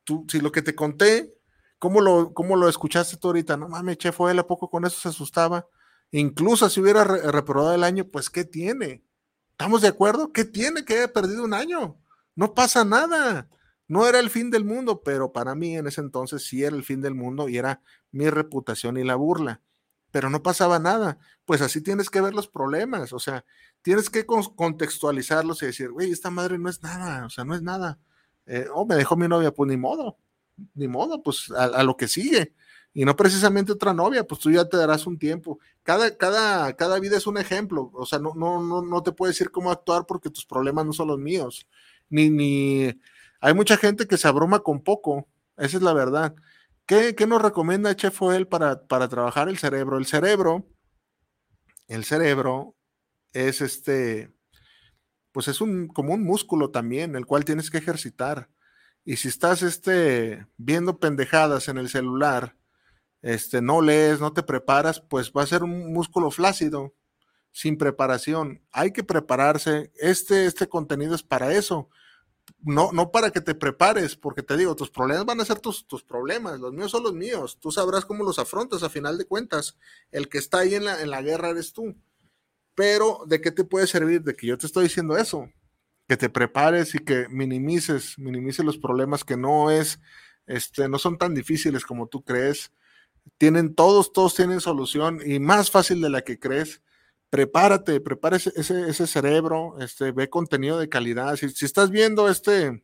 tú, si lo que te conté, ¿cómo lo, cómo lo escuchaste tú ahorita? No mames, che, fue él a poco con eso se asustaba. Incluso si hubiera reprobado el año, pues ¿qué tiene? ¿Estamos de acuerdo? ¿Qué tiene que haya perdido un año? No pasa nada. No era el fin del mundo, pero para mí en ese entonces sí era el fin del mundo y era mi reputación y la burla. Pero no pasaba nada. Pues así tienes que ver los problemas, o sea, tienes que contextualizarlos y decir, güey, esta madre no es nada, o sea, no es nada. Oh, me dejó mi novia, pues ni modo, ni modo, pues a, lo que sigue. Y no precisamente otra novia, pues tú ya te darás un tiempo. Cada, cada, cada vida es un ejemplo, o sea, no, no, no, no te puedo decir cómo actuar porque tus problemas no son los míos. Ni, ni, hay mucha gente que se abruma con poco, esa es la verdad. ¿Qué, nos recomienda Chef Oel para, para trabajar el cerebro? El cerebro, el cerebro es este, pues es un, como un músculo también, el cual tienes que ejercitar. Y si estás este, viendo pendejadas en el celular, este, no lees, no te preparas, pues va a ser un músculo flácido, sin preparación. Hay que prepararse. Este, este contenido es para eso no, no para que te prepares, porque te digo, tus problemas van a ser tus, tus problemas, los míos son los míos, tú sabrás cómo los afrontas a final de cuentas, el que está ahí en la, en la guerra eres tú. Pero, ¿de qué te puede servir? De que yo te estoy diciendo eso, que te prepares y que minimices, minimices los problemas que no es, este, no son tan difíciles como tú crees. Tienen todos, todos tienen solución y más fácil de la que crees prepárate, prepara ese, ese, cerebro, este, ve contenido de calidad. Si, estás viendo este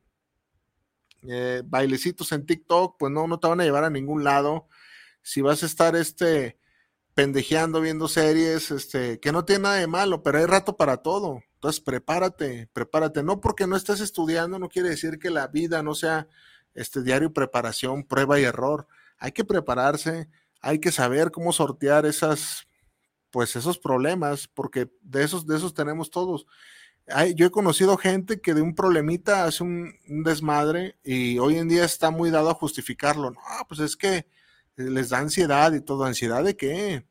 eh, bailecitos en TikTok, pues no, no te van a llevar a ningún lado. Si vas a estar este, pendejeando viendo series, este, que no tiene nada de malo, pero hay rato para todo. Entonces, prepárate, prepárate. No porque no estés estudiando, no quiere decir que la vida no sea este diario preparación, prueba y error. Hay que prepararse, hay que saber cómo sortear esas pues esos problemas, porque de esos, de esos tenemos todos. yo he conocido gente que de un problemita hace un, desmadre y hoy en día está muy dado a justificarlo. No, pues es que les da ansiedad y todo. ¿Ansiedad de qué?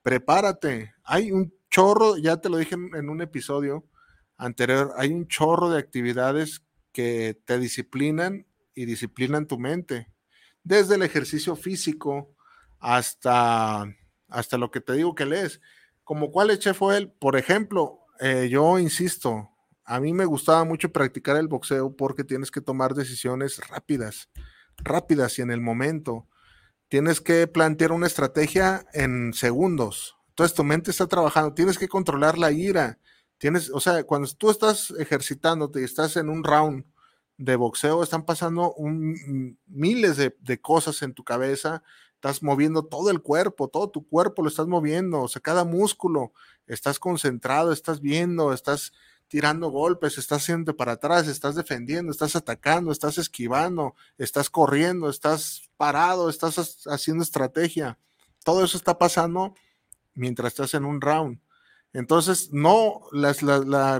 Prepárate. Hay un chorro, ya te lo dije en un episodio anterior, hay un chorro de actividades que te disciplinan y disciplinan tu mente. Desde el ejercicio físico hasta hasta lo que te digo que lees. Como cuál chef fue él, por ejemplo, eh, yo insisto, a mí me gustaba mucho practicar el boxeo porque tienes que tomar decisiones rápidas, rápidas y en el momento. Tienes que plantear una estrategia en segundos. Entonces tu mente está trabajando, tienes que controlar la ira. Tienes, o sea, cuando tú estás ejercitándote y estás en un round de boxeo, están pasando miles de, de cosas en tu cabeza estás moviendo todo el cuerpo, todo tu cuerpo lo estás moviendo, o sea, cada músculo, estás concentrado, estás viendo, estás tirando golpes, estás haciendo para atrás, estás defendiendo, estás atacando, estás esquivando, estás corriendo, estás parado, estás haciendo estrategia. Todo eso está pasando mientras estás en un round. Entonces, no,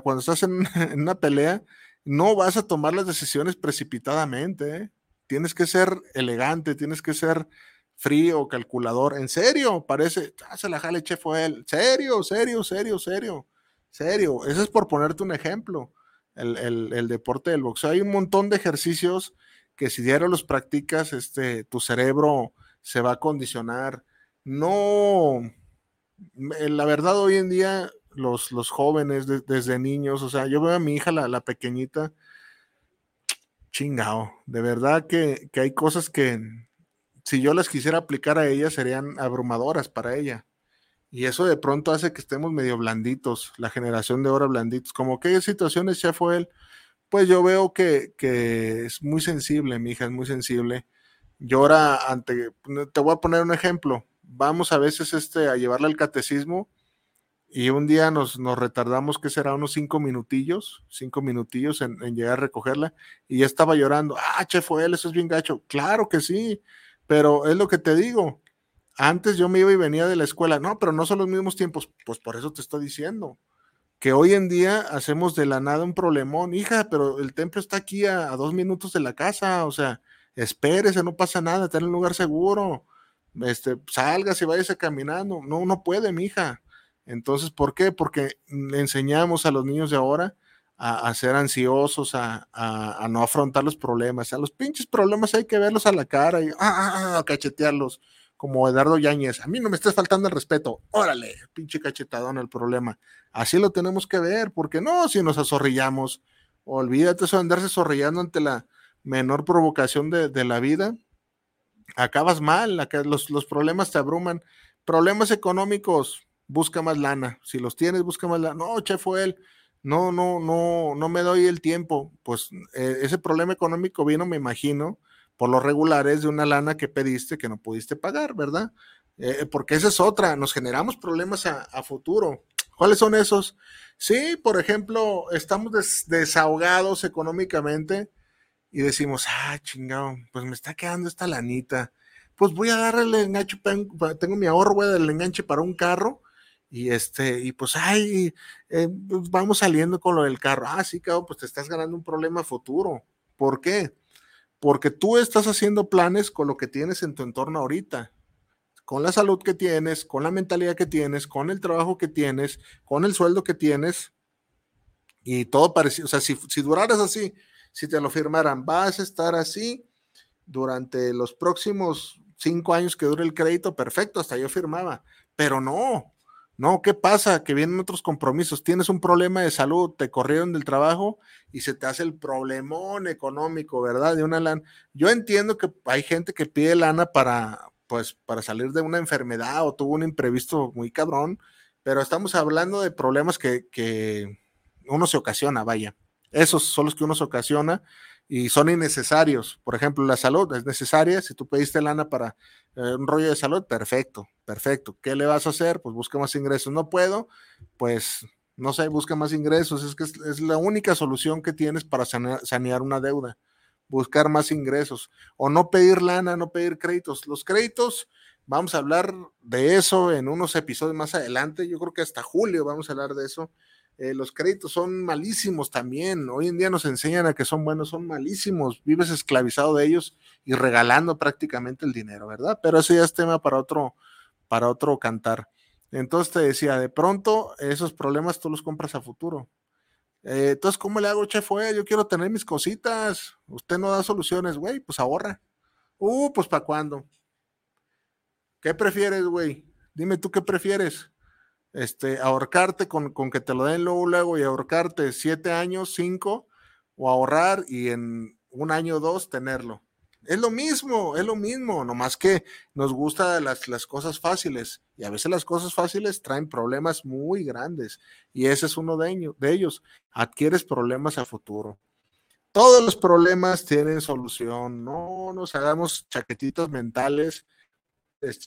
cuando estás en, una pelea, no vas a tomar las decisiones precipitadamente. ¿eh? Tienes que ser elegante, tienes que ser frío, calculador. En serio, parece, ah, se la jale, che, fue él. Serio, serio, serio, serio, serio. Eso es por ponerte un ejemplo. El, deporte del boxeo. Hay un montón de ejercicios que si diario los practicas, este, tu cerebro se va a condicionar. No, la verdad hoy en día los, los jóvenes desde niños, o sea, yo veo a mi hija, la, la pequeñita, chingao, de verdad que, que hay cosas que, si yo las quisiera aplicar a ella, serían abrumadoras para ella. Y eso de pronto hace que estemos medio blanditos, la generación de ahora blanditos. Como qué situaciones ya fue él. Pues yo veo que, que es muy sensible, mi hija es muy sensible. Llora ante, te voy a poner un ejemplo. Vamos a veces este, a llevarle al catecismo y un día nos, nos retardamos, que será unos cinco minutillos, cinco minutillos en, llegar a recogerla, y ya estaba llorando, ah, che, fue él, eso es bien gacho. Claro que sí, pero es lo que te digo. Antes yo me iba y venía de la escuela, no, pero no son los mismos tiempos, pues por eso te estoy diciendo, que hoy en día hacemos de la nada un problemón, hija, pero el templo está aquí a, dos minutos de la casa, o sea, espérese, no pasa nada, está en un lugar seguro, este, salgas y váyase caminando, no, no puede, mi hija entonces, ¿por qué? Porque le enseñamos a los niños de ahora a, ser ansiosos, a, no afrontar los problemas. A los pinches problemas hay que verlos a la cara y a cachetearlos, como Eduardo Yáñez. A mí no me estás faltando el respeto. Órale, pinche cachetadón el problema. Así lo tenemos que ver, porque no, si nos azorrillamos, olvídate eso de andarse zorrillando ante la menor provocación de, la vida. Acabas mal, los, los problemas te abruman. Problemas económicos, busca más lana. Si los tienes, busca más lana. No, chef, fue él. No, no, no, no me doy el tiempo. Pues eh, ese problema económico vino, me imagino, por los regulares de una lana que pediste que no pudiste pagar, ¿verdad? Eh, porque esa es otra, nos generamos problemas a, futuro. ¿Cuáles son esos? Sí, por ejemplo, estamos desahogados económicamente y decimos, ah, chingado, pues me está quedando esta lanita. Pues voy a darle el enganche, tengo mi ahorro, voy a darle el enganche para un carro y este, y pues, ay, eh, pues, vamos saliendo con lo del carro. Ah, sí, cabrón, pues te estás ganando un problema futuro. ¿Por qué? Porque tú estás haciendo planes con lo que tienes en tu entorno ahorita, con la salud que tienes, con la mentalidad que tienes, con el trabajo que tienes, con el sueldo que tienes, y todo parecido. O sea, si, si duraras así, si te lo firmaran, vas a estar así durante los próximos cinco años que dure el crédito, perfecto, hasta yo firmaba. Pero no, no, ¿qué pasa? Que vienen otros compromisos. Tienes un problema de salud, te corrieron del trabajo y se te hace el problemón económico, ¿verdad? De una lana. Yo entiendo que hay gente que pide lana para, pues, para salir de una enfermedad o tuvo un imprevisto muy cabrón, pero estamos hablando de problemas que, que uno se ocasiona, vaya. Esos son los que uno se ocasiona y son innecesarios. Por ejemplo, la salud es necesaria. Si tú pediste lana para eh, un rollo de salud, perfecto, perfecto. ¿Qué le vas a hacer? Pues busca más ingresos. No puedo, pues no sé, busca más ingresos. Es que es, la única solución que tienes para sanear, una deuda. Buscar más ingresos. O no pedir lana, no pedir créditos. Los créditos, vamos a hablar de eso en unos episodios más adelante. Yo creo que hasta julio vamos a hablar de eso eh, los créditos son malísimos también. Hoy en día nos enseñan a que son buenos, son malísimos. Vives esclavizado de ellos y regalando prácticamente el dinero, ¿verdad? Pero eso ya es tema para otro, para otro cantar. Entonces te decía, de pronto esos problemas tú los compras a futuro. Eh, entonces, ¿cómo le hago, chef? Yo quiero tener mis cositas. Usted no da soluciones, güey, pues ahorra. Uh, pues ¿para cuándo? ¿Qué prefieres, güey? Dime tú qué prefieres este, ahorcarte con, que te lo den luego, luego y ahorcarte siete años, cinco, o ahorrar y en un año o dos tenerlo. Es lo mismo, es lo mismo, nomás que nos gustan las, las cosas fáciles y a veces las cosas fáciles traen problemas muy grandes y ese es uno de, de ellos. Adquieres problemas a futuro. Todos los problemas tienen solución, no nos hagamos chaquetitos mentales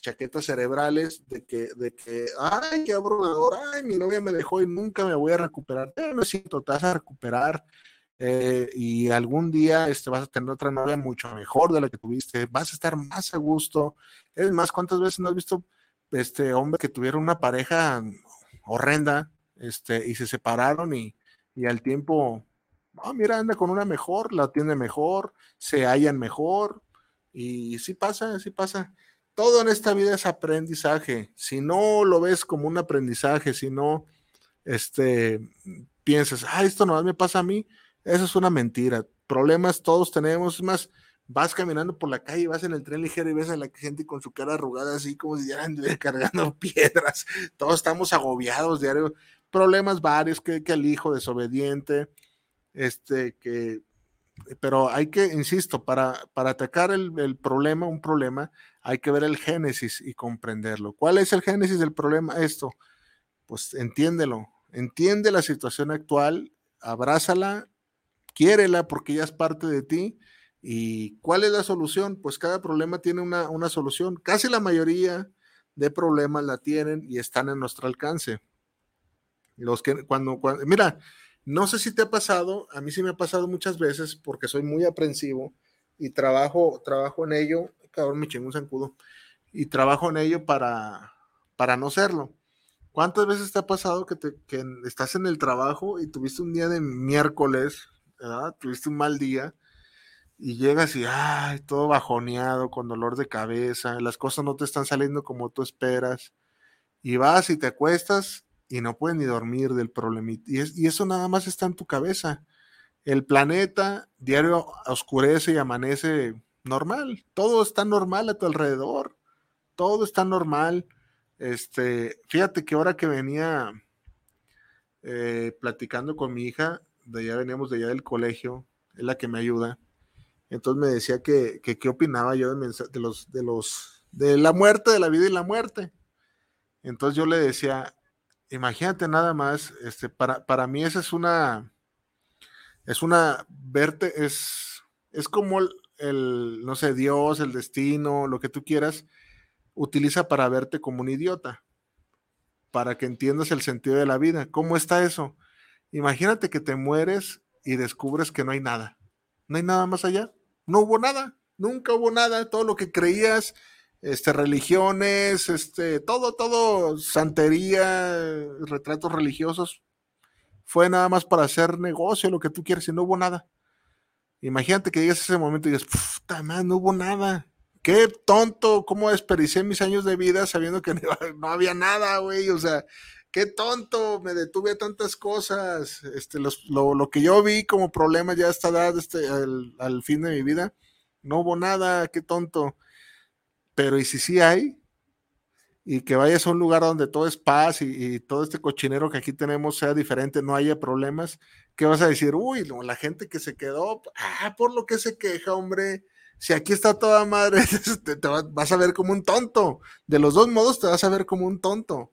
chaquetas cerebrales de que, de que, ay, qué abrumador, ay, mi novia me dejó y nunca me voy a recuperar. Pero no siento, te vas a recuperar eh, y algún día este, vas a tener otra novia mucho mejor de la que tuviste, vas a estar más a gusto. Es más, ¿cuántas veces no has visto este hombre que tuvieron una pareja horrenda este, y se separaron y, y al tiempo, oh, mira, anda con una mejor, la tiene mejor, se hallan mejor y sí pasa, sí pasa todo en esta vida es aprendizaje. Si no lo ves como un aprendizaje, si no este, piensas, ah, esto no me pasa a mí, eso es una mentira. Problemas todos tenemos, más, vas caminando por la calle, vas en el tren ligero y ves a la gente con su cara arrugada así como si estuvieran cargando piedras. Todos estamos agobiados diario. Problemas varios, que, que el hijo desobediente, este, que pero hay que, insisto, para, para atacar el, problema, un problema, hay que ver el génesis y comprenderlo. ¿Cuál es el génesis del problema? Esto, pues entiéndelo, entiende la situación actual, abrázala, quiérela porque ya es parte de ti. ¿Y cuál es la solución? Pues cada problema tiene una, una solución. Casi la mayoría de problemas la tienen y están en nuestro alcance. Los que cuando, cuando, mira, no sé si te ha pasado, a mí sí me ha pasado muchas veces porque soy muy aprensivo y trabajo, trabajo en ello, cabrón, me chingo un zancudo, y trabajo en ello para, para no serlo. ¿Cuántas veces te ha pasado que, te, que estás en el trabajo y tuviste un día de miércoles, tuviste un mal día y llegas y, ay, todo bajoneado, con dolor de cabeza, las cosas no te están saliendo como tú esperas, y vas y te acuestas y no puedes ni dormir del problemita. Y eso nada más está en tu cabeza. El planeta diario oscurece y amanece normal. Todo está normal a tu alrededor. Todo está normal. Este, fíjate que ahora que venía eh, platicando con mi hija, de allá veníamos de allá del colegio, es la que me ayuda. Entonces me decía que, qué opinaba yo de, de, los, de los, de la muerte, de la vida y la muerte. Entonces yo le decía, imagínate nada más, este, para, para mí esa es una, es una, verte, es, es como el, no sé, Dios, el destino, lo que tú quieras, utiliza para verte como un idiota, para que entiendas el sentido de la vida. ¿Cómo está eso? Imagínate que te mueres y descubres que no hay nada. No hay nada más allá. No hubo nada. Nunca hubo nada. Todo lo que creías, este, religiones, este, todo, todo, santería, retratos religiosos, fue nada más para hacer negocio, lo que tú quieres, y no hubo nada. Imagínate que llegas a ese momento y dices, puta madre, no hubo nada. Qué tonto, cómo desperdicié mis años de vida sabiendo que no, había nada, güey. O sea, qué tonto, me detuve a tantas cosas. Este, lo, que yo vi como problema ya a esta edad, este, al, al fin de mi vida, no hubo nada, qué tonto. Pero ¿y si sí hay? y que vayas a un lugar donde todo es paz y, todo este cochinero que aquí tenemos sea diferente, no haya problemas, ¿qué vas a decir? Uy, la gente que se quedó, ah, por lo que se queja, hombre. Si aquí está toda madre, te, vas a ver como un tonto. De los dos modos te vas a ver como un tonto.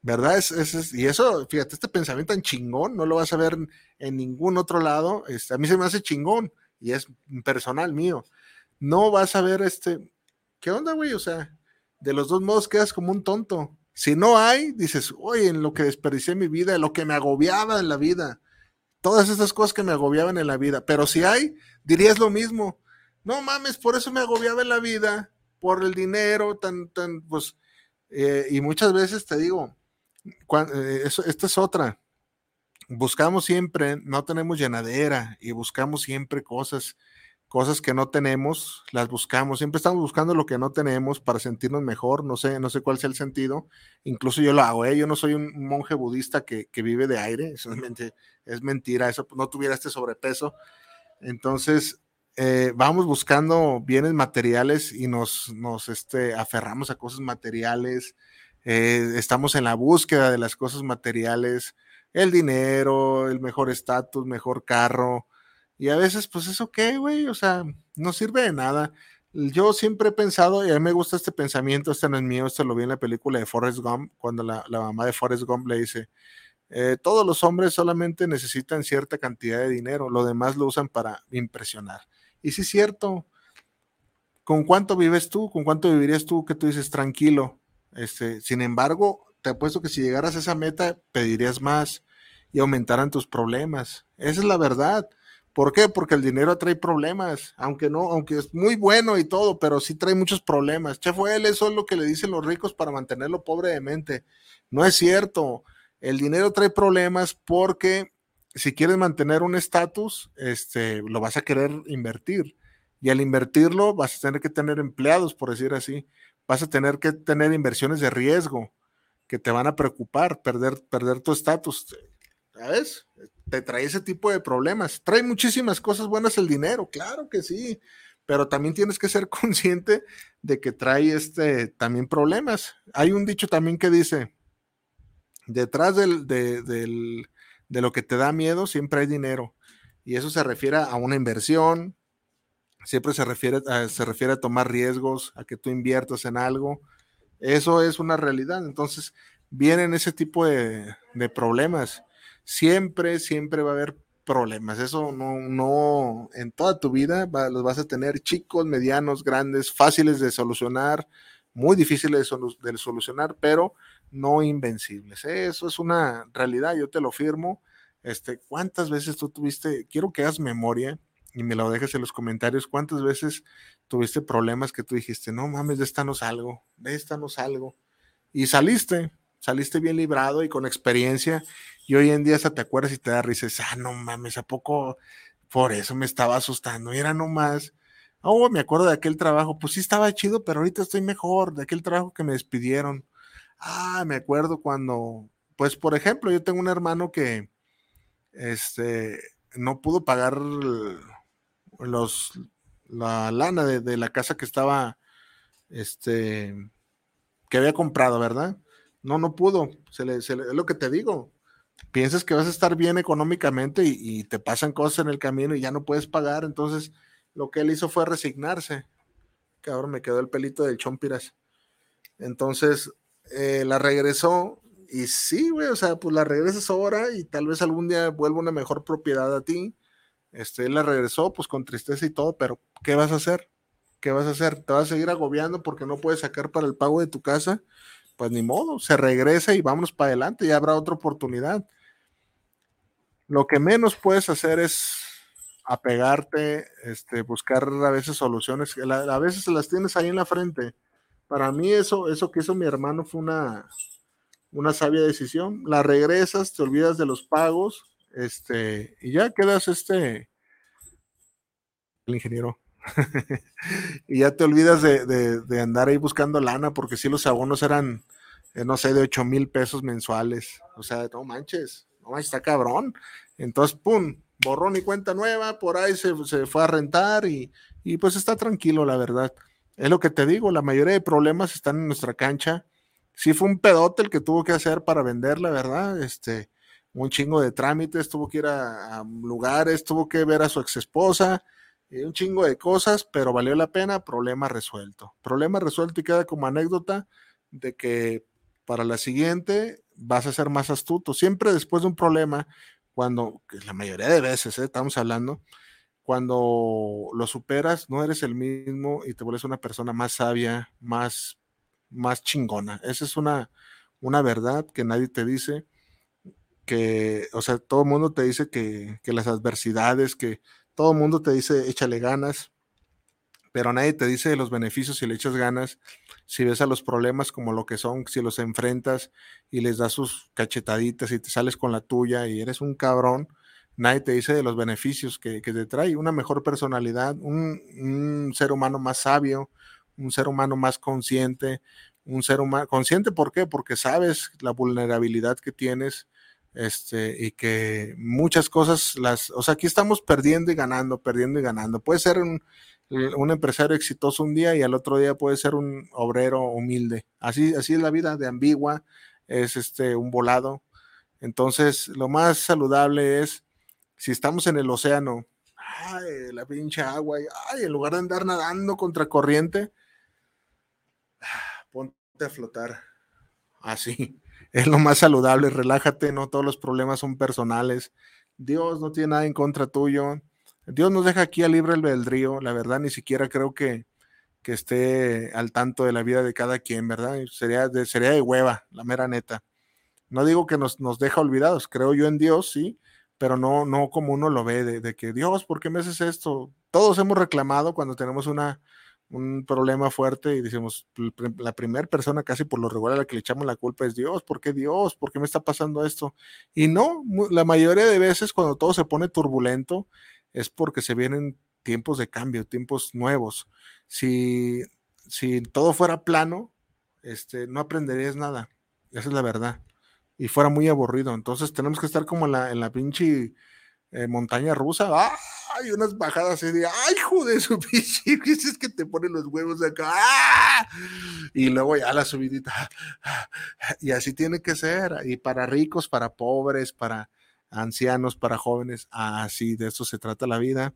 ¿Verdad? Es, y eso, fíjate, este pensamiento tan chingón, no lo vas a ver en ningún otro lado. A mí se me hace chingón y es personal mío. No vas a ver este, ¿qué onda, güey? O sea, de los dos modos quedas como un tonto. Si no hay, dices, oye, en lo que desperdicié mi vida, en lo que me agobiaba en la vida, todas esas cosas que me agobiaban en la vida. Pero si hay, dirías lo mismo. No mames, por eso me agobiaba en la vida, por el dinero, tan, tan, pues, eh, y muchas veces te digo, eh, esta es otra. Buscamos siempre, no tenemos llenadera y buscamos siempre cosas cosas que no tenemos, las buscamos. Siempre estamos buscando lo que no tenemos para sentirnos mejor. No sé, no sé cuál sea el sentido. Incluso yo lo hago, ¿eh? Yo no soy un monje budista que, vive de aire. Eso es, mentira. Eso no tuviera este sobrepeso. Entonces, eh, vamos buscando bienes materiales y nos, nos este, aferramos a cosas materiales. Eh, estamos en la búsqueda de las cosas materiales, el dinero, el mejor estatus, mejor carro, y a veces, pues eso qué, güey, o sea, no sirve de nada. Yo siempre he pensado, y a mí me gusta este pensamiento, este no es mío, este lo vi en la película de Forrest Gump, cuando la, mamá de Forrest Gump le dice, eh, todos los hombres solamente necesitan cierta cantidad de dinero, lo demás lo usan para impresionar. Y sí es cierto, ¿con cuánto vives tú? ¿Con cuánto vivirías tú que tú dices tranquilo? Este, sin embargo, te apuesto que si llegaras a esa meta, pedirías más y aumentaran tus problemas. Esa es la verdad. ¿Por qué? Porque el dinero trae problemas, aunque no, aunque es muy bueno y todo, pero sí trae muchos problemas. Che, fue él, eso es lo que le dicen los ricos para mantenerlo pobre de mente. No es cierto. El dinero trae problemas porque si quieres mantener un estatus, este, lo vas a querer invertir. Y al invertirlo, vas a tener que tener empleados, por decir así. Vas a tener que tener inversiones de riesgo que te van a preocupar, perder, perder tu estatus. ¿Sabes? Te trae ese tipo de problemas. Trae muchísimas cosas buenas el dinero, claro que sí, pero también tienes que ser consciente de que trae este también problemas. Hay un dicho también que dice, detrás del, de lo que te da miedo siempre hay dinero. Y eso se refiere a una inversión, siempre se refiere, a, se refiere a tomar riesgos, a que tú inviertas en algo. Eso es una realidad. Entonces, vienen ese tipo de, de problemas. Siempre, siempre va a haber problemas. Eso no, no, en toda tu vida los vas a tener chicos, medianos, grandes, fáciles de solucionar, muy difíciles de, solucionar, pero no invencibles. Eso es una realidad, yo te lo firmo. Este, ¿cuántas veces tú tuviste, quiero que hagas memoria y me lo dejes en los comentarios, cuántas veces tuviste problemas que tú dijiste, no mames, de esta no salgo, de esta no salgo, y saliste, saliste bien librado y con experiencia, y hoy en día hasta te acuerdas y te da risa, ah, no mames, ¿a poco por eso me estaba asustando? Y era nomás, oh, me acuerdo de aquel trabajo, pues sí estaba chido, pero ahorita estoy mejor, de aquel trabajo que me despidieron. Ah, me acuerdo cuando, pues por ejemplo, yo tengo un hermano que, este, no pudo pagar los, la lana de, la casa que estaba, este, que había comprado, ¿verdad? No, no pudo. Se le, es lo que te digo. Piensas que vas a estar bien económicamente y, te pasan cosas en el camino y ya no puedes pagar. Entonces, lo que él hizo fue resignarse. Que ahora me quedó el pelito del chompiras. Entonces, eh, la regresó y sí, güey, o sea, pues la regresas ahora y tal vez algún día vuelva una mejor propiedad a ti este, él la regresó, pues con tristeza y todo, pero ¿qué vas a hacer? ¿Qué vas a hacer? ¿Te vas a seguir agobiando porque no puedes sacar para el pago de tu casa? Pues ni modo, se regresa y vámonos para adelante, ya habrá otra oportunidad. Lo que menos puedes hacer es apegarte, este, buscar a veces soluciones, a veces las tienes ahí en la frente. Para mí eso, eso que hizo mi hermano fue una, una sabia decisión. La regresas, te olvidas de los pagos, este, y ya quedas este, el ingeniero. y ya te olvidas de, andar ahí buscando lana, porque si los abonos eran, eh, no sé, de 8 mil pesos mensuales. O sea, no manches, no manches, está cabrón. Entonces, pum, borrón y cuenta nueva, por ahí se, fue a rentar y, y, pues está tranquilo, la verdad. Es lo que te digo, la mayoría de problemas están en nuestra cancha. Sí fue un pedote el que tuvo que hacer para vender, la verdad. Este, un chingo de trámites, tuvo que ir a, lugares, tuvo que ver a su ex esposa, y un chingo de cosas, pero valió la pena, problema resuelto. Problema resuelto y queda como anécdota de que para la siguiente vas a ser más astuto. Siempre después de un problema, cuando, la mayoría de veces, ¿eh? estamos hablando, cuando lo superas, no eres el mismo y te vuelves una persona más sabia, más, más chingona. Esa es una, una verdad que nadie te dice que, o sea, todo el mundo te dice que, las adversidades, que todo el mundo te dice échale ganas, pero nadie te dice los beneficios si le echas ganas, si ves a los problemas como lo que son, si los enfrentas y les das sus cachetaditas y te sales con la tuya y eres un cabrón, nadie te dice de los beneficios que, te trae una mejor personalidad, un, un, ser humano más sabio, un ser humano más consciente, un ser humano consciente, ¿por qué? Porque sabes la vulnerabilidad que tienes, este, y que muchas cosas las, o sea, aquí estamos perdiendo y ganando, perdiendo y ganando. Puede ser un, un empresario exitoso un día y al otro día puede ser un obrero humilde. Así, así es la vida de ambigua, es este, un volado. Entonces, lo más saludable es, si estamos en el océano, ay, la pinche agua, ay, en lugar de andar nadando contra corriente, ponte a flotar. Así es lo más saludable, relájate, no todos los problemas son personales. Dios no tiene nada en contra tuyo. Dios nos deja aquí a libre albedrío, la verdad, ni siquiera creo que, que esté al tanto de la vida de cada quien, ¿verdad? Sería de, sería de hueva, la mera neta. No digo que nos, nos deja olvidados, creo yo en Dios, sí, pero no, no como uno lo ve, de, de que Dios, ¿por qué me haces esto? Todos hemos reclamado cuando tenemos una, un problema fuerte y decimos, la primera persona casi por lo regular a la que le echamos la culpa es Dios, ¿por qué Dios? ¿Por qué me está pasando esto? Y no, la mayoría de veces cuando todo se pone turbulento es porque se vienen tiempos de cambio, tiempos nuevos. Si, si todo fuera plano, este, no aprenderías nada, esa es la verdad. Y fuera muy aburrido, entonces tenemos que estar como la, en la pinche eh, montaña rusa, ¡ay! Unas bajadas de, ¡ay, joder, su pinche! Es que te ponen los huevos acá, ¡ah! Y luego ya la subidita, y así tiene que ser, y para ricos, para pobres, para ancianos, para jóvenes, así de eso se trata la vida.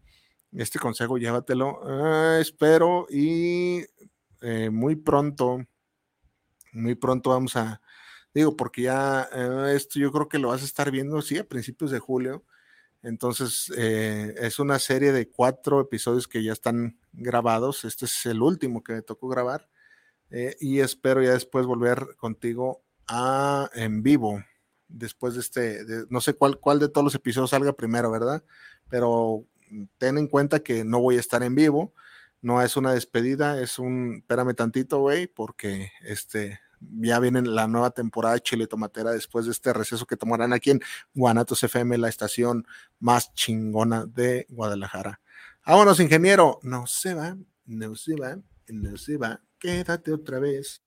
Este consejo llévatelo. Ah, espero y eh, muy pronto, muy pronto vamos a, digo, porque ya eh, esto yo creo que lo vas a estar viendo, sí, a principios de julio. Entonces, eh, es una serie de cuatro episodios que ya están grabados. Este es el último que me tocó grabar. y espero ya después volver contigo a en vivo. Después de este, no sé cuál, cuál de todos los episodios salga primero, ¿verdad? Pero ten en cuenta que no voy a estar en vivo, no es una despedida, es un, espérame tantito, güey, porque este, ya viene la nueva temporada de Chile Tomatera después de este receso que tomarán aquí en Guanatos FM, la estación más chingona de Guadalajara. Vámonos, ingeniero. No se va, no se va, no se va. Quédate otra vez.